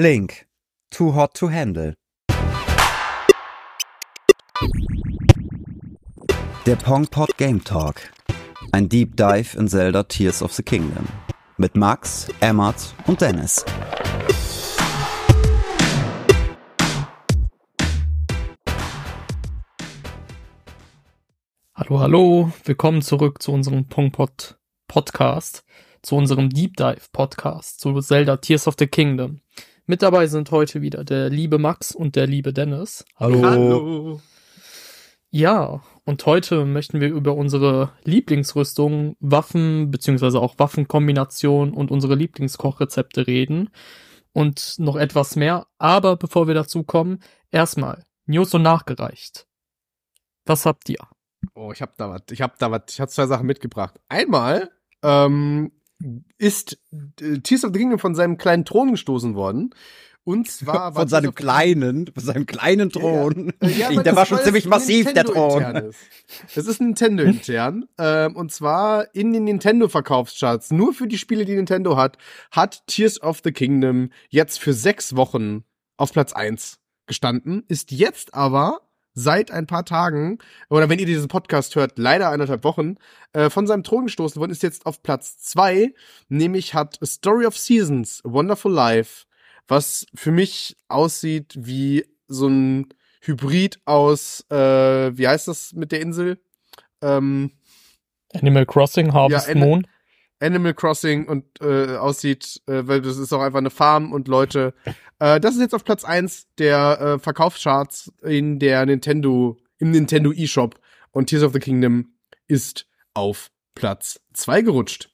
Link. Too hot to handle. Der Pongpot Game Talk. Ein Deep Dive in Zelda Tears of the Kingdom. Mit Max, Emmert und Dennis. Hallo, hallo, willkommen zurück zu unserem Pongpot Podcast, zu unserem Deep Dive Podcast, zu Zelda Tears of the Kingdom. Mit dabei sind heute wieder der liebe Max und der liebe Dennis. Hallo. Hallo. Ja, und heute möchten wir über unsere Lieblingsrüstung, Waffen beziehungsweise auch Waffenkombinationen und unsere Lieblingskochrezepte reden und noch etwas mehr. Aber bevor wir dazu kommen, erstmal News und nachgereicht. Was habt ihr? Oh, ich hab da was. Ich hab da was. Ich hab zwei Sachen mitgebracht. Einmal ähm, ist äh, Tears of the Kingdom von seinem kleinen Thron gestoßen worden. Und zwar war Von seinem kleinen, von seinem kleinen Thron. Äh, ja, aber der das- war schon ziemlich massiv, der Thron. Das ist Nintendo intern. ähm, und zwar in den Nintendo-Verkaufscharts, nur für die Spiele, die Nintendo hat, hat Tears of the Kingdom jetzt für sechs Wochen auf Platz eins gestanden, ist jetzt aber seit ein paar Tagen, oder wenn ihr diesen Podcast hört, leider eineinhalb Wochen, äh, von seinem Thron gestoßen worden, ist jetzt auf Platz zwei, nämlich hat A Story of Seasons, A Wonderful Life, was für mich aussieht wie so ein Hybrid aus, äh, wie heißt das mit der Insel? Ähm, Animal Crossing, Harvest Ja, Moon. Animal Crossing und äh, aussieht, äh, weil das ist auch einfach eine Farm und Leute. Äh, das ist jetzt auf Platz eins der äh, Verkaufscharts in der Nintendo, im Nintendo eShop und Tears of the Kingdom ist auf Platz zwei gerutscht.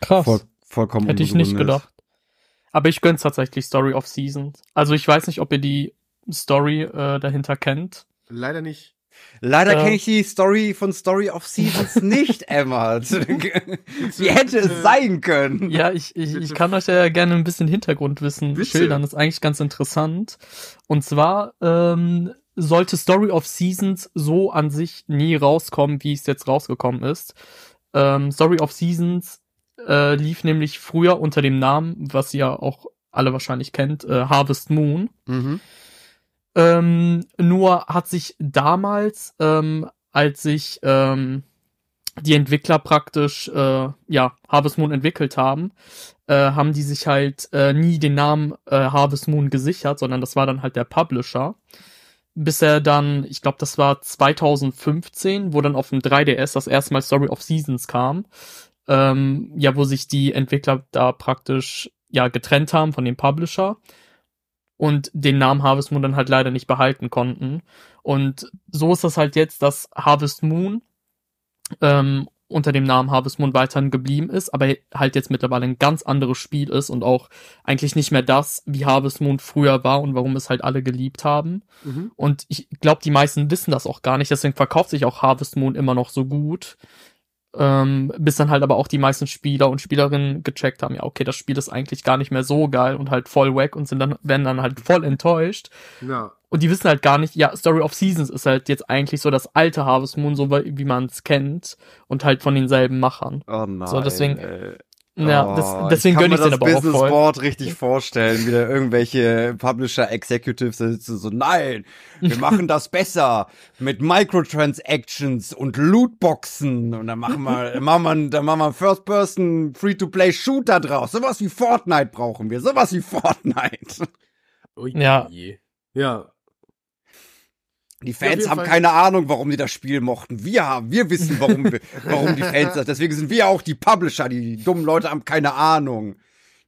Krass. Voll, vollkommen Hätte ich nicht unbegründet. gedacht. Aber ich gönn's tatsächlich Story of Seasons. Also ich weiß nicht, ob ihr die Story äh, dahinter kennt. Leider nicht. Leider Ähm. kenne ich die Story von Story of Seasons nicht, Emma. Wie hätte es sein können? Ja, ich, ich, ich kann euch ja gerne ein bisschen Hintergrundwissen Bitte. schildern. Das ist eigentlich ganz interessant. Und zwar ähm, sollte Story of Seasons so an sich nie rauskommen, wie es jetzt rausgekommen ist. Ähm, Story of Seasons äh, lief nämlich früher unter dem Namen, was ihr auch alle wahrscheinlich kennt, äh, Harvest Moon. Mhm. Ähm, nur hat sich damals, ähm, als sich ähm, die Entwickler praktisch äh, ja Harvest Moon entwickelt haben, äh, haben die sich halt äh, nie den Namen äh, Harvest Moon gesichert, sondern das war dann halt der Publisher. Bis er dann, ich glaube, das war 2015, wo dann auf dem 3DS das erste Mal Story of Seasons kam. Ähm, ja, wo sich die Entwickler da praktisch ja getrennt haben von dem Publisher und den Namen Harvest Moon dann halt leider nicht behalten konnten. Und so ist das halt jetzt, dass Harvest Moon ähm, unter dem Namen Harvest Moon weiterhin geblieben ist, aber halt jetzt mittlerweile ein ganz anderes Spiel ist und auch eigentlich nicht mehr das, wie Harvest Moon früher war und warum es halt alle geliebt haben. Mhm. Und ich glaube, die meisten wissen das auch gar nicht, deswegen verkauft sich auch Harvest Moon immer noch so gut. Ähm, bis dann halt aber auch die meisten Spieler und Spielerinnen gecheckt haben, ja, okay, das Spiel ist eigentlich gar nicht mehr so geil und halt voll wack und sind dann, werden dann halt voll enttäuscht. Ja. Und die wissen halt gar nicht, ja, Story of Seasons ist halt jetzt eigentlich so das alte Harvest Moon, so wie man es kennt und halt von denselben Machern. Oh nein. So, deswegen- ey. Ja, Oh, das, deswegen kann gönn ich mir den das aber auch Business voll. Board richtig vorstellen, wie da irgendwelche Publisher Executives sitzen so, nein, wir machen das besser mit Microtransactions und Lootboxen und dann machen wir, dann machen wir, dann machen wir First Person Free-to-Play Shooter draus. Sowas wie Fortnite brauchen wir, sowas wie Fortnite. Ui, Ja. je. Ja. Die Ja, auf Fans jeden haben Fall. keine Ahnung, warum die das Spiel mochten. Wir haben, wir wissen, warum, warum die Fans das. Deswegen sind wir auch die Publisher. Die dummen Leute haben keine Ahnung.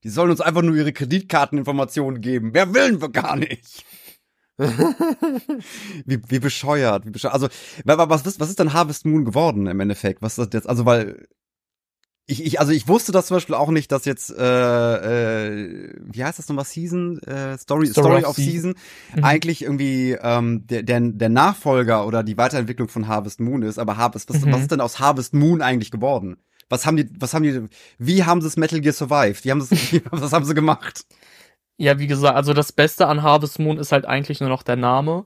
Die sollen uns einfach nur ihre Kreditkarteninformationen geben. Wer willen wir gar nicht. wie, wie bescheuert, wie bescheuert. Also, wa- wa- was, was ist denn Harvest Moon geworden im Endeffekt? Was ist das jetzt? Also, weil ich, ich, also ich wusste das zum Beispiel auch nicht, dass jetzt, äh, äh, wie heißt das nochmal, Season, äh, Story, Story Story, of Season. Mhm. eigentlich irgendwie ähm, der, der, der Nachfolger oder die Weiterentwicklung von Harvest Moon ist. Aber Harvest, was, Mhm. was ist denn aus Harvest Moon eigentlich geworden? Was haben die, was haben die, wie haben sie das Metal Gear survived? Wie haben sie was haben sie gemacht? Ja, wie gesagt, also das Beste an Harvest Moon ist halt eigentlich nur noch der Name.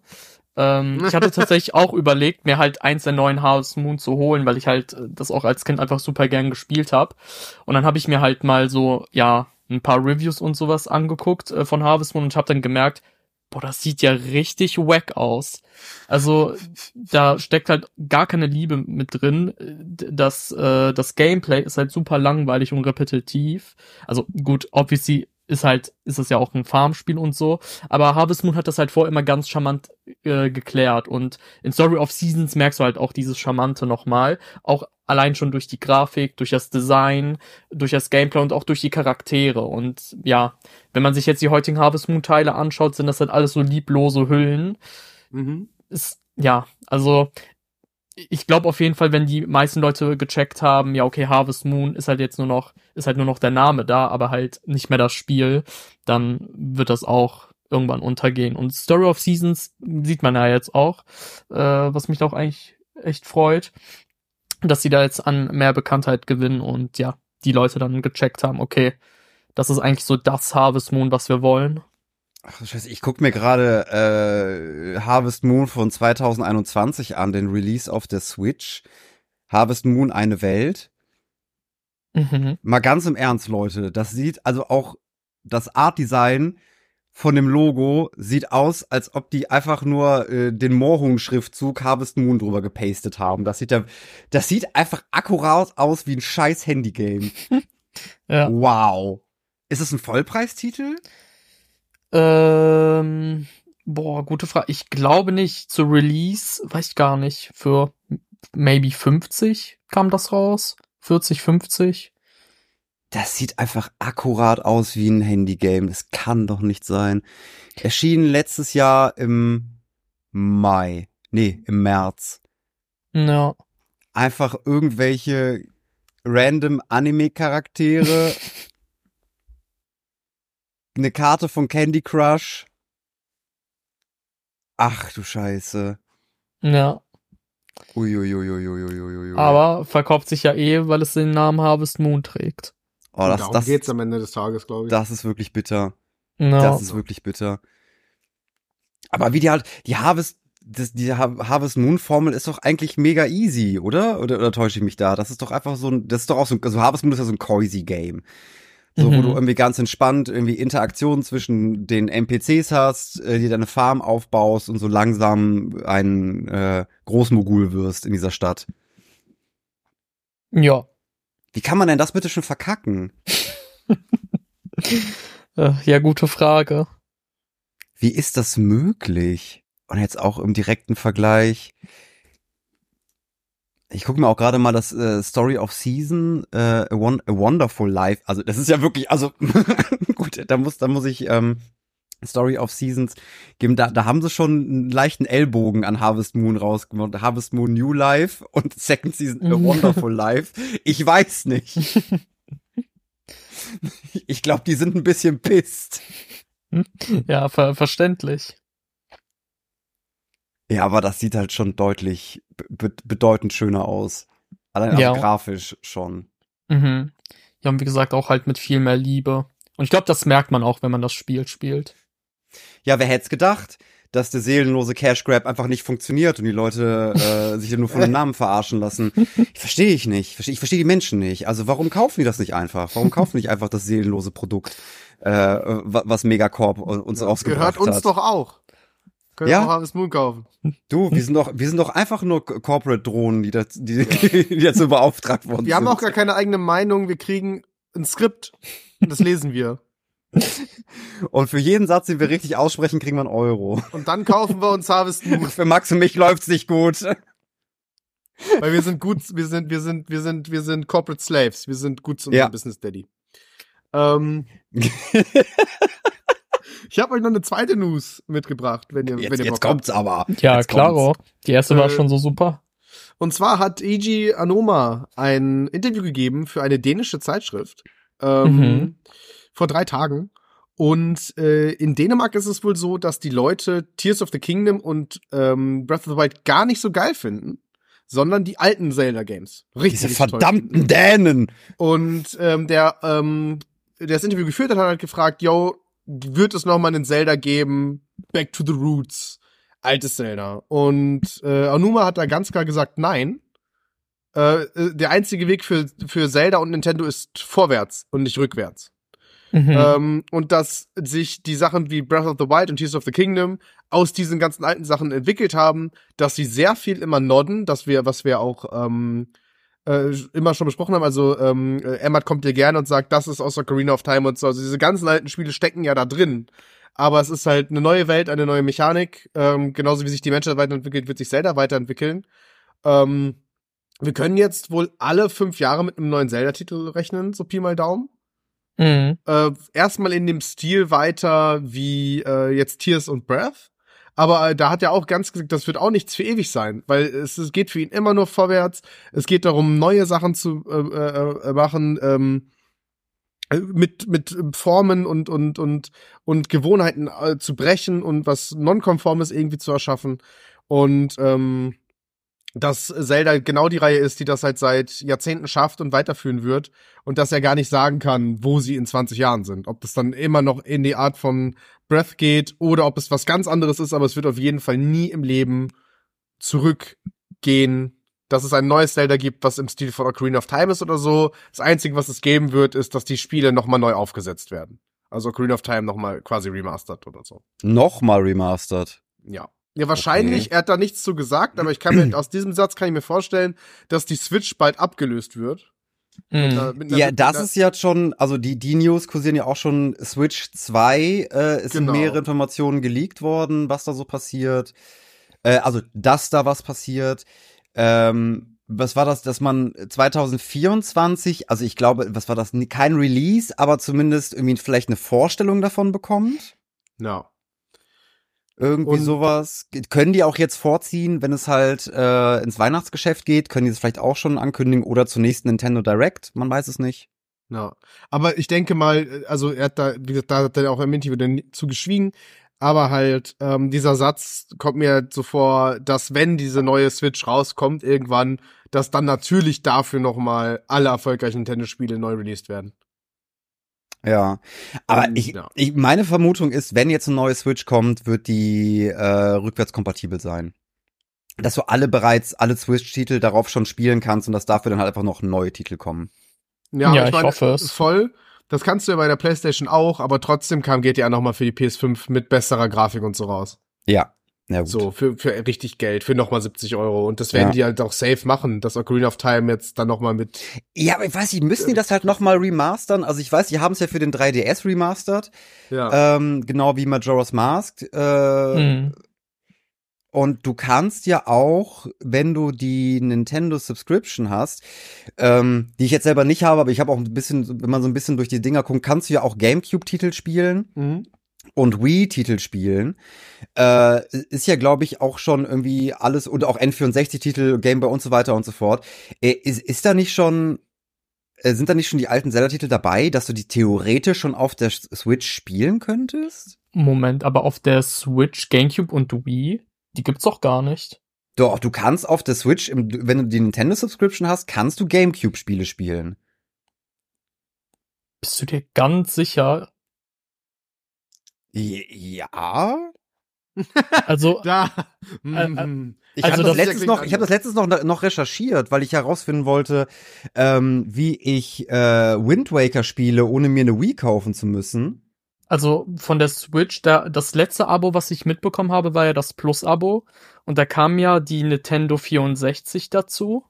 Ähm, ich hatte tatsächlich auch überlegt, mir halt eins der neuen Harvest Moon zu holen, weil ich halt äh, das auch als Kind einfach super gern gespielt habe. Und dann habe ich mir halt mal so, ja, ein paar Reviews und sowas angeguckt äh, von Harvest Moon und habe dann gemerkt, boah, das sieht ja richtig wack aus. Also da steckt halt gar keine Liebe mit drin. Das, äh, das Gameplay ist halt super langweilig und repetitiv. Also gut, obviously ist halt, ist es ja auch ein Farmspiel und so. Aber Harvest Moon hat das halt vorher immer ganz charmant äh, geklärt. Und in Story of Seasons merkst du halt auch dieses Charmante nochmal. Auch allein schon durch die Grafik, durch das Design, durch das Gameplay und auch durch die Charaktere. Und ja, wenn man sich jetzt die heutigen Harvest Moon Teile anschaut, sind das halt alles so lieblose Hüllen. Mhm. Ist, ja, also ich glaube auf jeden Fall, wenn die meisten Leute gecheckt haben, ja, okay, Harvest Moon ist halt jetzt nur noch, ist halt nur noch der Name da, aber halt nicht mehr das Spiel, dann wird das auch irgendwann untergehen. Und Story of Seasons sieht man ja jetzt auch, äh, was mich auch eigentlich echt freut, dass sie da jetzt an mehr Bekanntheit gewinnen und ja, die Leute dann gecheckt haben, okay, das ist eigentlich so das Harvest Moon, was wir wollen. Ach scheiße, ich guck mir gerade äh, Harvest Moon von 2021 an, den Release auf der Switch. Harvest Moon eine Welt. Mhm. Mal ganz im Ernst, Leute, das sieht also auch das Art Design von dem Logo sieht aus, als ob die einfach nur äh, den Moorhuhn-Schriftzug Harvest Moon drüber gepastet haben. Das sieht ja, das sieht einfach akkurat aus wie ein scheiß Handygame. ja. Wow. Ist es ein Vollpreistitel? Ähm, boah, gute Frage. Ich glaube nicht. Zu Release, weiß ich gar nicht. Für maybe 50 kam das raus. 40, 50. Das sieht einfach akkurat aus wie ein Handygame. Das kann doch nicht sein. Erschien letztes Jahr im Mai. Nee, im März. Ja. Einfach irgendwelche random Anime-Charaktere eine Karte von Candy Crush. Ach du Scheiße. Ja. Uiuiuiuiuiui. Aber verkauft sich ja eh, weil es den Namen Harvest Moon trägt. Oh, das, Darum das geht's am Ende des Tages, glaube ich. Das ist wirklich bitter. No. Das ist wirklich bitter. Aber wie die halt, die Harvest, das, die Harvest Moon Formel ist doch eigentlich mega easy, oder? Oder, oder täusche ich mich da? Das ist doch einfach so ein, das ist doch auch so ein, also Harvest Moon ist ja so ein Cozy Game. So, mhm. wo du mhm. irgendwie ganz entspannt irgendwie Interaktionen zwischen den NPCs hast, äh, die deine Farm aufbaust und so langsam ein äh, Großmogul wirst in dieser Stadt. Ja. Wie kann man denn das bitte schon verkacken? Äh, ja, gute Frage. Wie ist das möglich? Und jetzt auch im direkten Vergleich. Ich gucke mir auch gerade mal das äh, Story of Season, äh, a, Won a Wonderful Life. Also das ist ja wirklich, also gut, da muss, da muss ich ähm, Story of Seasons geben. Da, da haben sie schon einen leichten Ellbogen an Harvest Moon rausgemacht. Harvest Moon New Life und Second Season A Wonderful Life. Ich weiß nicht. ich glaube, die sind ein bisschen pisst. Ja, ver verständlich. Ja, aber das sieht halt schon deutlich be bedeutend schöner aus. Allein ja. auch grafisch schon. Mhm. Ja, und wie gesagt, auch halt mit viel mehr Liebe. Und ich glaube, das merkt man auch, wenn man das Spiel spielt. Ja, wer hätte es gedacht, dass der seelenlose Cash Grab einfach nicht funktioniert und die Leute äh, sich nur von dem Namen verarschen lassen. Verstehe ich nicht. Ich verstehe die Menschen nicht. Also warum kaufen die das nicht einfach? Warum kaufen die nicht einfach das seelenlose Produkt, äh, was Megacorp uns ja, rausgebracht hat? Gehört uns doch auch. Können ja? wir auch Harvest Moon kaufen. Du, wir sind doch, wir sind doch einfach nur Corporate-Drohnen, die, das, die, die dazu beauftragt worden wir sind. Wir haben auch gar keine eigene Meinung, wir kriegen ein Skript und das lesen wir. Und für jeden Satz, den wir richtig aussprechen, kriegen wir einen Euro. Und dann kaufen wir uns Harvest Moon. Für Max und mich läuft's nicht gut. Weil wir sind gut, wir sind, wir sind, wir sind, wir sind Corporate Slaves. Wir sind gut zu unserem ja. Business Daddy. Ähm. Ich habe euch noch eine zweite News mitgebracht, wenn ihr, jetzt, wenn ihr Jetzt kommt's habt. aber. Ja, klaro. Die erste äh, war schon so super. Und zwar hat Eiji Anoma ein Interview gegeben für eine dänische Zeitschrift ähm, mhm. vor drei Tagen. Und äh, in Dänemark ist es wohl so, dass die Leute Tears of the Kingdom und ähm, Breath of the Wild gar nicht so geil finden, sondern die alten Zelda-Games. Richtig. Diese verdammten Dänen. Und ähm, der, ähm, der das Interview geführt hat, hat halt gefragt, yo, wird es nochmal einen Zelda geben, Back to the Roots, altes Zelda. Und äh, Anuma hat da ganz klar gesagt, nein. Äh, äh, der einzige Weg für, für Zelda und Nintendo ist vorwärts und nicht rückwärts. Mhm. Ähm, und dass sich die Sachen wie Breath of the Wild und Tears of the Kingdom aus diesen ganzen alten Sachen entwickelt haben, dass sie sehr viel immer nodden, dass wir, was wir auch ähm, äh, immer schon besprochen haben, also ähm, äh, Emmat kommt dir gerne und sagt, das ist aus Ocarina of Time und so. Also diese ganzen alten Spiele stecken ja da drin. Aber es ist halt eine neue Welt, eine neue Mechanik. Ähm, genauso wie sich die Menschheit weiterentwickelt, wird sich Zelda weiterentwickeln. Ähm, wir können jetzt wohl alle fünf Jahre mit einem neuen Zelda-Titel rechnen, so Pi mal Daumen. Mhm. Äh, erstmal in dem Stil weiter wie äh, jetzt Tears und Breath. Aber äh, da hat er auch ganz gesagt, das wird auch nichts für ewig sein, weil es, es geht für ihn immer nur vorwärts. Es geht darum, neue Sachen zu äh, äh, äh, machen, ähm, äh, mit mit Formen und und und und Gewohnheiten äh, zu brechen und was nonkonformes irgendwie zu erschaffen. Und ähm, dass Zelda genau die Reihe ist, die das halt seit Jahrzehnten schafft und weiterführen wird und dass er gar nicht sagen kann, wo sie in 20 Jahren sind. Ob das dann immer noch in die Art von Breath geht oder ob es was ganz anderes ist, aber es wird auf jeden Fall nie im Leben zurückgehen, dass es ein neues Zelda gibt, was im Stil von Ocarina of Time ist oder so. Das Einzige, was es geben wird, ist, dass die Spiele nochmal neu aufgesetzt werden. Also Ocarina of Time nochmal quasi remastered oder so. Nochmal remastered. Ja. Ja, wahrscheinlich, er hat da nichts zu gesagt, aber ich kann mir, aus diesem Satz kann ich mir vorstellen, dass die Switch bald abgelöst wird. Mhm. Äh, mit einer- Ja, mit das einer- ist jetzt schon, also die, die News kursieren ja auch schon, Switch 2, äh, es Genau. sind mehrere Informationen geleakt worden, was da so passiert. Äh, also, dass da was passiert. Ähm, was war das, dass man 2024, also ich glaube, was war das, kein Release, aber zumindest irgendwie vielleicht eine Vorstellung davon bekommt? Ja. Irgendwie Und- sowas. Können die auch jetzt vorziehen, wenn es halt äh, ins Weihnachtsgeschäft geht? Können die das vielleicht auch schon ankündigen oder zur nächsten Nintendo Direct? Man weiß es nicht. Ja, aber ich denke mal, äh, also er hat da, wie gesagt, da hat er auch im Interview dann zu geschwiegen, aber halt, ähm, dieser Satz kommt mir so vor, dass wenn diese neue Switch rauskommt irgendwann, dass dann natürlich dafür nochmal alle erfolgreichen Nintendo-Spiele neu released werden. Ja, aber ich, ja. ich, meine Vermutung ist, wenn jetzt eine neue Switch kommt, wird die äh, rückwärtskompatibel sein. Dass du alle bereits, alle Switch-Titel darauf schon spielen kannst und dass dafür dann halt einfach noch neue Titel kommen. Ja, ich hoffe es. Voll. Das kannst du ja bei der PlayStation auch, aber trotzdem kam GTA nochmal für die PS5 mit besserer Grafik und so raus. Ja, ja gut. So, für, für richtig Geld, für nochmal 70 Euro. Und das werden Ja. die halt auch safe machen, dass Ocarina of Time jetzt dann nochmal mit Ja, aber ich weiß nicht, müssen die das halt noch mal remastern? Also ich weiß, die haben es ja für den 3DS remastered, ja. ähm, genau wie Majora's Mask. Äh, Mhm. Und du kannst ja auch, wenn du die Nintendo Subscription hast, ähm, die ich jetzt selber nicht habe, aber ich habe auch ein bisschen, wenn man so ein bisschen durch die Dinger guckt, kannst du ja auch GameCube-Titel spielen Mhm. Und Wii-Titel spielen. Äh, ist ja, glaube ich, auch schon irgendwie alles und auch N64-Titel, Game Boy und so weiter und so fort. Äh, ist, ist da nicht schon, äh, sind da nicht schon die alten Zelda-Titel dabei, dass du die theoretisch schon auf der Switch spielen könntest? Moment, aber auf der Switch, GameCube und Wii, die gibt's doch gar nicht. Doch, du kannst auf der Switch, wenn du die Nintendo Subscription hast, kannst du GameCube-Spiele spielen. Bist du dir ganz sicher? Ja. Also, Da. Mhm. Ich Also habe das, das- letztens noch, ich habe das letztens noch, noch recherchiert, weil ich herausfinden wollte, ähm, wie ich äh, Wind Waker spiele, ohne mir eine Wii kaufen zu müssen. also von der Switch, da, das letzte Abo, was ich mitbekommen habe, war ja das Plus-Abo. Und da kam ja die Nintendo 64 dazu.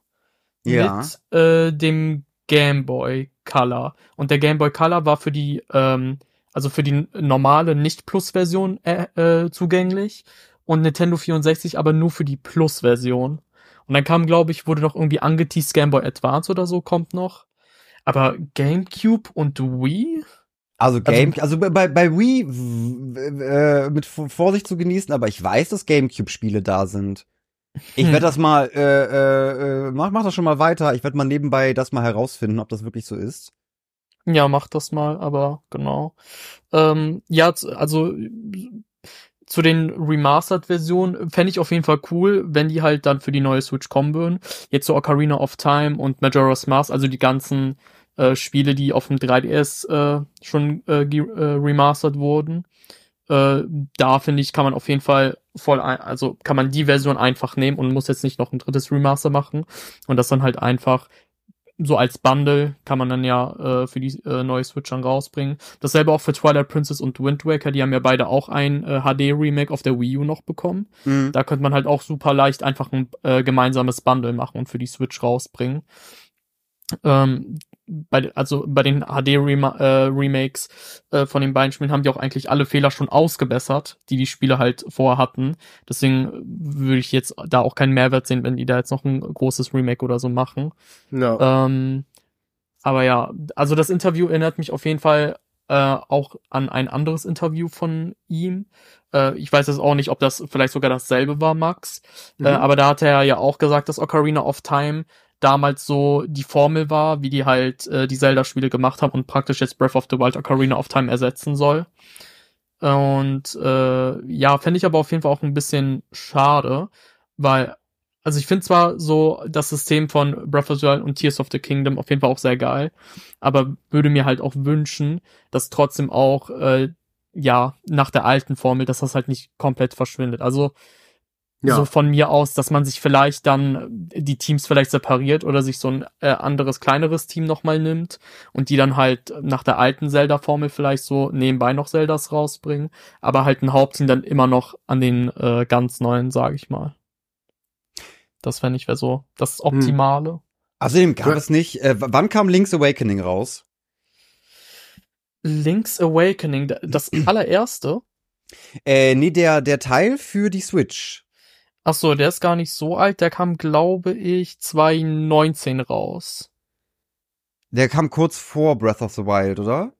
Ja. Mit äh, dem Game Boy Color. Und der Game Boy Color war für die, ähm, also für die normale Nicht-Plus-Version äh, äh, zugänglich. Und Nintendo 64 aber nur für die Plus-Version. Und dann kam, glaube ich, wurde noch irgendwie angeteased Game Boy Advance oder so kommt noch. Aber GameCube und Wii? Also Game, also, bei, bei Wii äh, mit Vorsicht zu genießen, aber ich weiß, dass GameCube-Spiele da sind. Ich Hm. werde das mal, äh, äh, äh, mach, mach das schon mal weiter. Ich werde mal nebenbei das mal herausfinden, ob das wirklich so ist. Ja, mach das mal, aber genau. Ähm, ja, also zu den Remastered-Versionen fände ich auf jeden Fall cool, wenn die halt dann für die neue Switch kommen würden. Jetzt so Ocarina of Time und Majora's Mask, also die ganzen äh, Spiele, die auf dem 3DS äh, schon äh, äh, remastered wurden. Äh, da finde ich, kann man auf jeden Fall voll, ein, also kann man die Version einfach nehmen und muss jetzt nicht noch ein drittes Remaster machen und das dann halt einfach so als Bundle kann man dann ja äh, für die äh, neue Switch dann rausbringen. Dasselbe auch für Twilight Princess und Wind Waker, die haben ja beide auch ein äh, HD-Remake auf der Wii U noch bekommen. Mhm. Da könnte man halt auch super leicht einfach ein äh, gemeinsames Bundle machen und für die Switch rausbringen. Ähm, bei, also bei den HD-Remakes äh, von den beiden Spielen haben die auch eigentlich alle Fehler schon ausgebessert, die die Spiele halt vorher hatten. Deswegen würde ich jetzt da auch keinen Mehrwert sehen, wenn die da jetzt noch ein großes Remake oder so machen. Ja. Ähm, aber ja, also das Interview erinnert mich auf jeden Fall äh, auch an ein anderes Interview von ihm. Äh, ich weiß jetzt auch nicht, ob das vielleicht sogar dasselbe war, Max. Mhm. Äh, aber da hat er ja auch gesagt, dass Ocarina of Time damals so die Formel war, wie die halt äh, die Zelda-Spiele gemacht haben und praktisch jetzt Breath of the Wild Ocarina of Time ersetzen soll. Und äh, ja, fände ich aber auf jeden Fall auch ein bisschen schade, weil, also ich finde zwar so das System von Breath of the Wild und Tears of the Kingdom auf jeden Fall auch sehr geil, aber würde mir halt auch wünschen, dass trotzdem auch, äh, ja, nach der alten Formel, dass das halt nicht komplett verschwindet. Also Ja. so von mir aus, dass man sich vielleicht dann die Teams vielleicht separiert oder sich so ein äh, anderes, kleineres Team nochmal nimmt und die dann halt nach der alten Zelda-Formel vielleicht so nebenbei noch Zeldas rausbringen, aber halt ein Hauptteam dann immer noch an den äh, ganz neuen, sage ich mal. Das fände ich wäre so das Optimale. Außerdem gab Ja. es nicht, äh, wann kam Link's Awakening raus? Link's Awakening, das allererste. Äh, nee, der, der Teil für die Switch. Ach so, der ist gar nicht so alt, der kam, glaube ich, 2019 raus. Der kam kurz vor Breath of the Wild, oder?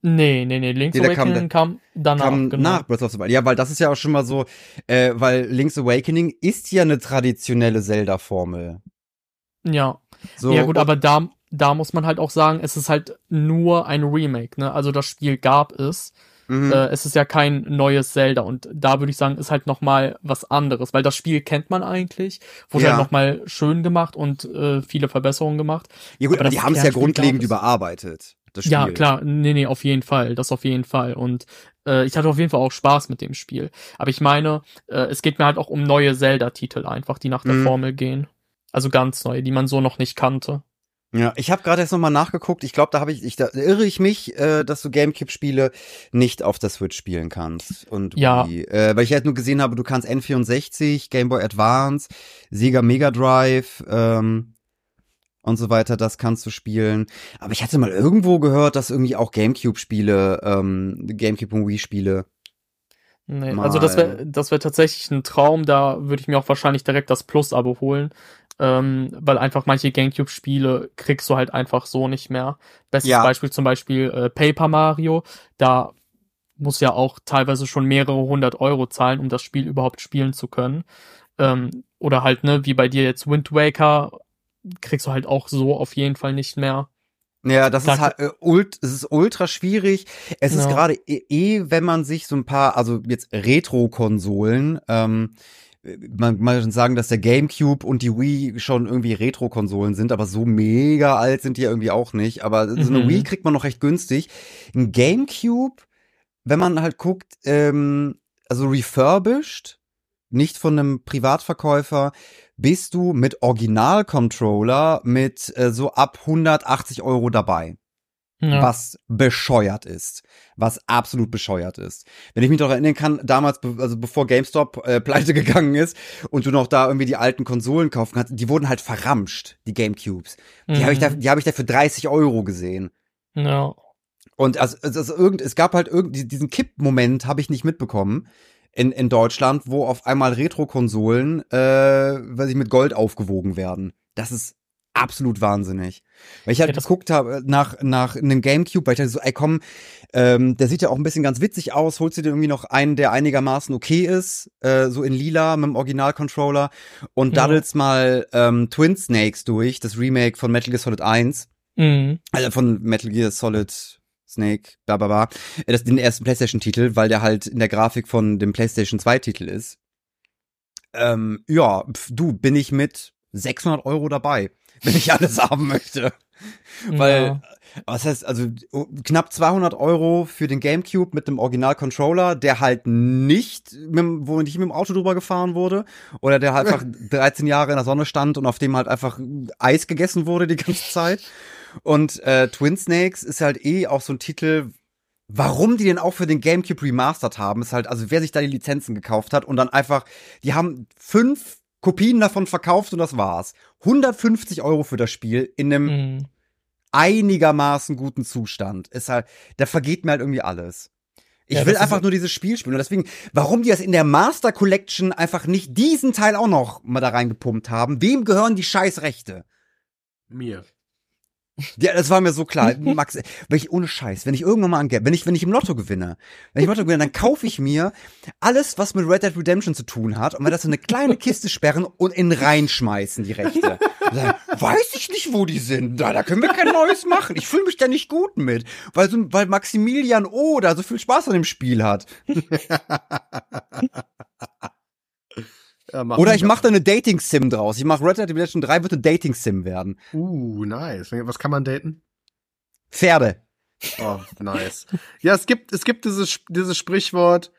Nee, nee, nee, Link's Nee, der kam- Awakening kam, danach, kam genau. nach Breath of the Wild. Ja, weil das ist ja auch schon mal so, äh, weil Link's Awakening ist ja eine traditionelle Zelda-Formel. Ja. So, ja gut, aber da, da muss man halt auch sagen, es ist halt nur ein Remake, ne? Also das Spiel gab es. Mhm. Äh, es ist ja kein neues Zelda und da würde ich sagen, ist halt noch mal was anderes, weil das Spiel kennt man eigentlich, wurde Ja. halt noch mal schön gemacht und äh, viele Verbesserungen gemacht. ja gut, aber aber die haben es ja grundlegend überarbeitet. Das Spiel. Ja, klar, nee, nee, auf jeden Fall, das auf jeden Fall und äh, ich hatte auf jeden Fall auch Spaß mit dem Spiel, aber ich meine, äh, es geht mir halt auch um neue Zelda-Titel einfach, die nach der Mhm. Formel gehen. Also ganz neue, die man so noch nicht kannte. Ja, ich habe gerade jetzt noch mal nachgeguckt. Ich glaube, da habe ich, ich da irre ich mich, äh, dass du GameCube-Spiele nicht auf der Switch spielen kannst. Und Ja. Wii. Äh, weil ich halt nur gesehen habe, du kannst N64, Game Boy Advance, Sega Mega Drive ähm, und so weiter. Das kannst du spielen. Aber ich hatte mal irgendwo gehört, dass irgendwie auch GameCube-Spiele, ähm, GameCube und Wii-Spiele. Nee, Mal. also das wäre das wäre tatsächlich ein Traum, da würde ich mir auch wahrscheinlich direkt das Plus-Abo holen, ähm, weil einfach manche Gamecube-Spiele kriegst du halt einfach so nicht mehr. Bestes Ja. Beispiel zum Beispiel äh, Paper Mario, da muss ja auch teilweise schon mehrere hundert Euro zahlen, um das Spiel überhaupt spielen zu können. Ähm, oder halt, ne, wie bei dir jetzt Wind Waker, kriegst du halt auch so auf jeden Fall nicht mehr. Ja, das Da- ist halt äh, ult, es ist ultra schwierig. Es ist Ja. gerade eh, eh, wenn man sich so ein paar, also jetzt Retro-Konsolen, ähm, man man sagen, dass der GameCube und die Wii schon irgendwie Retro-Konsolen sind, aber so mega alt sind die ja irgendwie auch nicht. Aber so eine Mhm. Wii kriegt man noch recht günstig. Ein GameCube, wenn man halt guckt, ähm, also refurbished, nicht von einem Privatverkäufer, bist du mit Original-Controller mit äh, so ab 180 Euro dabei. Ja. Was bescheuert ist. Was absolut bescheuert ist. Wenn ich mich noch erinnern kann, damals, also bevor GameStop äh, pleite gegangen ist und du noch da irgendwie die alten Konsolen kaufen kannst, die wurden halt verramscht, die Gamecubes. Die Mhm. habe ich da, die habe ich da für 30 Euro gesehen. Ja. Und also, also, also irgend, es gab halt irgendwie diesen Kippmoment habe ich nicht mitbekommen in, in Deutschland, wo auf einmal Retro-Konsolen, äh, weiß ich, mit Gold aufgewogen werden. Das ist absolut wahnsinnig. Weil ich halt Ja, das- geguckt habe nach, nach einem Gamecube, weil ich dachte so, ey komm, ähm, der sieht ja auch ein bisschen ganz witzig aus, holst du dir irgendwie noch einen, der einigermaßen okay ist, äh, so in lila mit dem Original-Controller und Ja. daddelst mal ähm, Twin Snakes durch, das Remake von Metal Gear Solid 1 Mhm. also von Metal Gear Solid Snake, bla bla bla. Äh, Das ist den ersten PlayStation-Titel, weil der halt in der Grafik von dem PlayStation 2-Titel ist. Ähm, ja, pf, du, bin ich mit 600 Euro dabei, wenn ich alles haben möchte. Weil, Ja. was heißt, also knapp 200 Euro für den Gamecube mit dem Original-Controller, der halt nicht, mit, wo nicht mit dem Auto drüber gefahren wurde, oder der halt einfach 13 Jahre in der Sonne stand und auf dem halt einfach Eis gegessen wurde die ganze Zeit. Und äh, Twin Snakes ist halt eh auch so ein Titel, Warum die den auch für den GameCube remastered haben, ist halt, also wer sich da die Lizenzen gekauft hat und dann einfach, die haben fünf Kopien davon verkauft und das war's. 150 Euro für das Spiel in einem Mhm. einigermaßen guten Zustand. Ist halt, da vergeht mir halt irgendwie alles. Ich Ja, will einfach nur dieses Spiel spielen. Und deswegen, warum die das in der Master Collection einfach nicht diesen Teil auch noch mal da reingepumpt haben, wem gehören die Scheißrechte? Mir. Ja, das war mir so klar. Max, wenn ich ohne Scheiß, wenn ich irgendwann mal an Geld, wenn ich, wenn ich im Lotto gewinne, wenn ich im Lotto gewinne, dann kaufe ich mir alles, was mit Red Dead Redemption zu tun hat und mir das so eine kleine Kiste sperren und in reinschmeißen, die Rechte. Dann, weiß ich nicht, wo die sind. Da, da können wir kein Neues machen. Ich fühle mich da nicht gut mit, weil so, weil Maximilian O da so viel Spaß an dem Spiel hat. Mach Oder ich mache da eine Dating-Sim draus. Ich mache Red Dead Redemption 3 wird eine Dating-Sim werden. Uh, nice. Was kann man daten? Pferde. Oh, nice. ja, es gibt, es gibt dieses, dieses Sprichwort,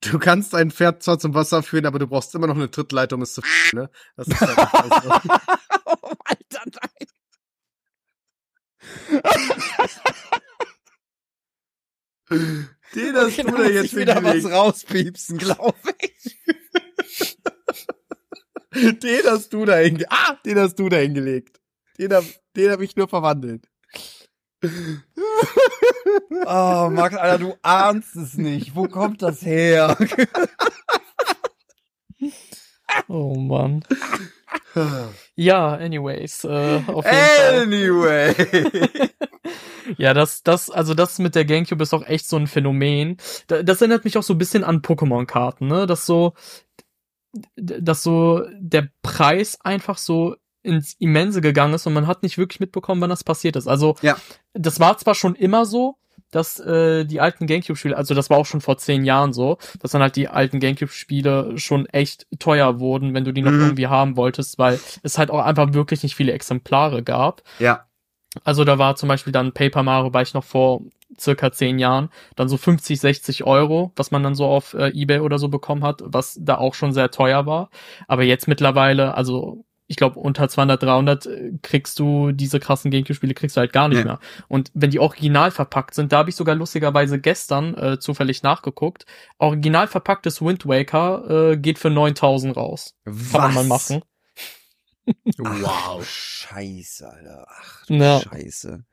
du kannst ein Pferd zwar zum Wasser führen, aber du brauchst immer noch eine Trittleiter, um es zu f ne? Das ist halt oh, Alter, nein. Den hast Okay, du da jetzt wieder was rauspiepsen, glaube ich. Den hast du da hingelegt. Ah, den hast du da hingelegt. Den hab, den hab ich nur verwandelt. Oh, Max, Alter, du ahnst es nicht. Wo kommt das her? Oh Mann. Ja, anyways, äh, auf jeden Fall. Anyway. Ja, das, das, also das mit der Gamecube ist auch echt so ein Phänomen. Da- Das erinnert mich auch so ein bisschen an Pokémon-Karten, ne? Dass so, dass so der Preis einfach so ins Immense gegangen ist und man hat nicht wirklich mitbekommen, wann das passiert ist. Also, Ja. das war zwar schon immer so, dass äh, die alten Gamecube-Spiele, also das war auch schon vor zehn Jahren so, dass dann halt die alten Gamecube-Spiele schon echt teuer wurden, wenn du die noch Mhm. irgendwie haben wolltest, weil es halt auch einfach wirklich nicht viele Exemplare gab. Ja. Also da war zum Beispiel dann Paper Mario, war ich noch vor circa zehn Jahren, dann so 50, 60 Euro, was man dann so auf äh, Ebay oder so bekommen hat, was da auch schon sehr teuer war. Aber jetzt mittlerweile, also ich glaube unter 200, 300 äh, kriegst du diese krassen Gamecube-Spiele kriegst du halt gar nicht Nee. mehr. Und wenn die original verpackt sind, da habe ich sogar lustigerweise gestern äh, zufällig nachgeguckt, original verpacktes Wind Waker äh, geht für 9000 raus. Kann man mal machen. Wow. Scheiße, Alter. Ach, du Ja. Scheiße.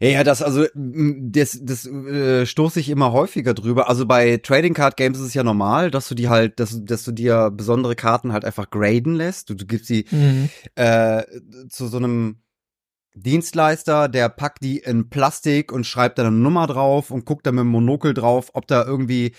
Ja, ja, das, also, das, das äh, stoße ich immer häufiger drüber. Also bei Trading Card Games ist es ja normal, dass du die halt, dass, dass du dir besondere Karten halt einfach graden lässt. Du, du gibst die Mhm. äh, zu so einem Dienstleister, der packt die in Plastik und schreibt da eine Nummer drauf und guckt da mit dem Monokel drauf, ob da irgendwie,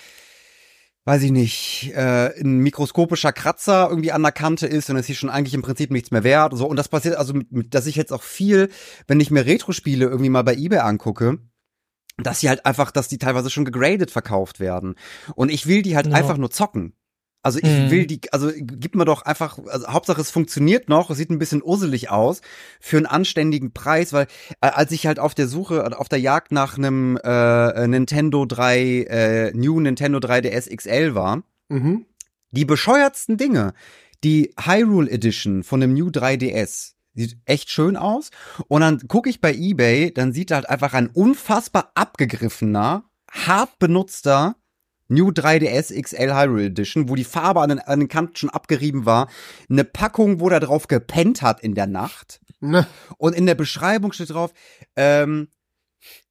weiß ich nicht, äh, ein mikroskopischer Kratzer irgendwie an der Kante ist und es ist schon eigentlich im Prinzip nichts mehr wert. So, und das passiert also, mit, mit, dass ich jetzt auch viel, wenn ich mir Retro-Spiele irgendwie mal bei eBay angucke, dass die halt einfach, dass die teilweise schon gegradet verkauft werden. Und ich will die halt Ja. einfach nur zocken. Also ich Mhm. will die, also gib mir doch einfach, also Hauptsache es funktioniert noch, es sieht ein bisschen urselig aus für einen anständigen Preis, weil äh, als ich halt auf der Suche, äh, auf der Jagd nach einem äh, Nintendo 3, äh, New Nintendo 3DS XL war, Mhm. die bescheuertsten Dinge, die Hyrule Edition von dem New 3DS, sieht echt schön aus. Und dann gucke ich bei eBay, dann sieht da halt einfach ein unfassbar abgegriffener, hart benutzter New 3DS XL Hyrule Edition, wo die Farbe an den, an den Kanten schon abgerieben war. Eine Packung, wo da drauf gepennt hat in der Nacht. Ne. Und in der Beschreibung steht drauf, ähm,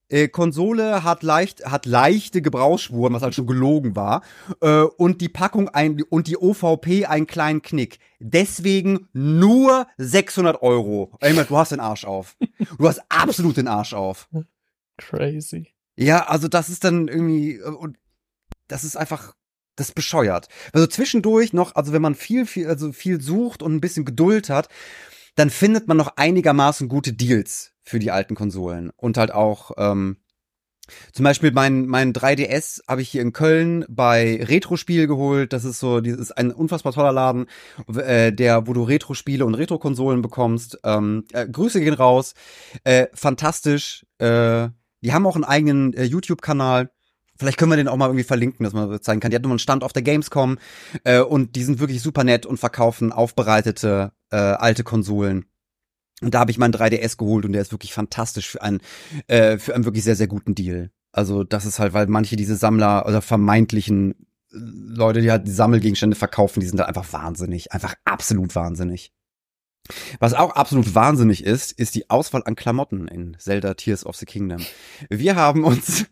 äh, Konsole hat leicht hat leichte Gebrauchsspuren, was halt schon gelogen war, äh, und die Packung ein und die OVP einen kleinen Knick. Deswegen nur 600 Euro. Ey, du hast den Arsch auf. Du hast absolut den Arsch auf. Crazy. Ja, also das ist dann irgendwie äh, und das ist einfach das ist bescheuert. Also zwischendurch noch, also wenn man viel viel also viel sucht und ein bisschen Geduld hat, dann findet man noch einigermaßen gute Deals für die alten Konsolen und halt auch ähm, Zum Beispiel mein, mein 3DS habe ich hier in Köln bei Retro-Spiel geholt. Das ist so, das ist ein unfassbar toller Laden, äh, der, wo du Retro-Spiele und Retro-Konsolen bekommst. Ähm, äh, Grüße gehen raus. Äh, fantastisch. Äh, die haben auch einen eigenen äh, YouTube-Kanal. Vielleicht können wir den auch mal irgendwie verlinken, dass man zeigen kann. Die hat nur einen Stand auf der Gamescom äh, und die sind wirklich super nett und verkaufen aufbereitete äh, alte Konsolen. Und da habe ich meinen 3DS geholt und der ist wirklich fantastisch für einen, äh, für einen wirklich sehr, sehr guten Deal. Also das ist halt, weil manche diese Sammler oder vermeintlichen äh, Leute, die halt die Sammelgegenstände verkaufen, die sind da einfach wahnsinnig. Einfach absolut wahnsinnig. Was auch absolut wahnsinnig ist, ist die Auswahl an Klamotten in Zelda Tears of the Kingdom. Wir haben uns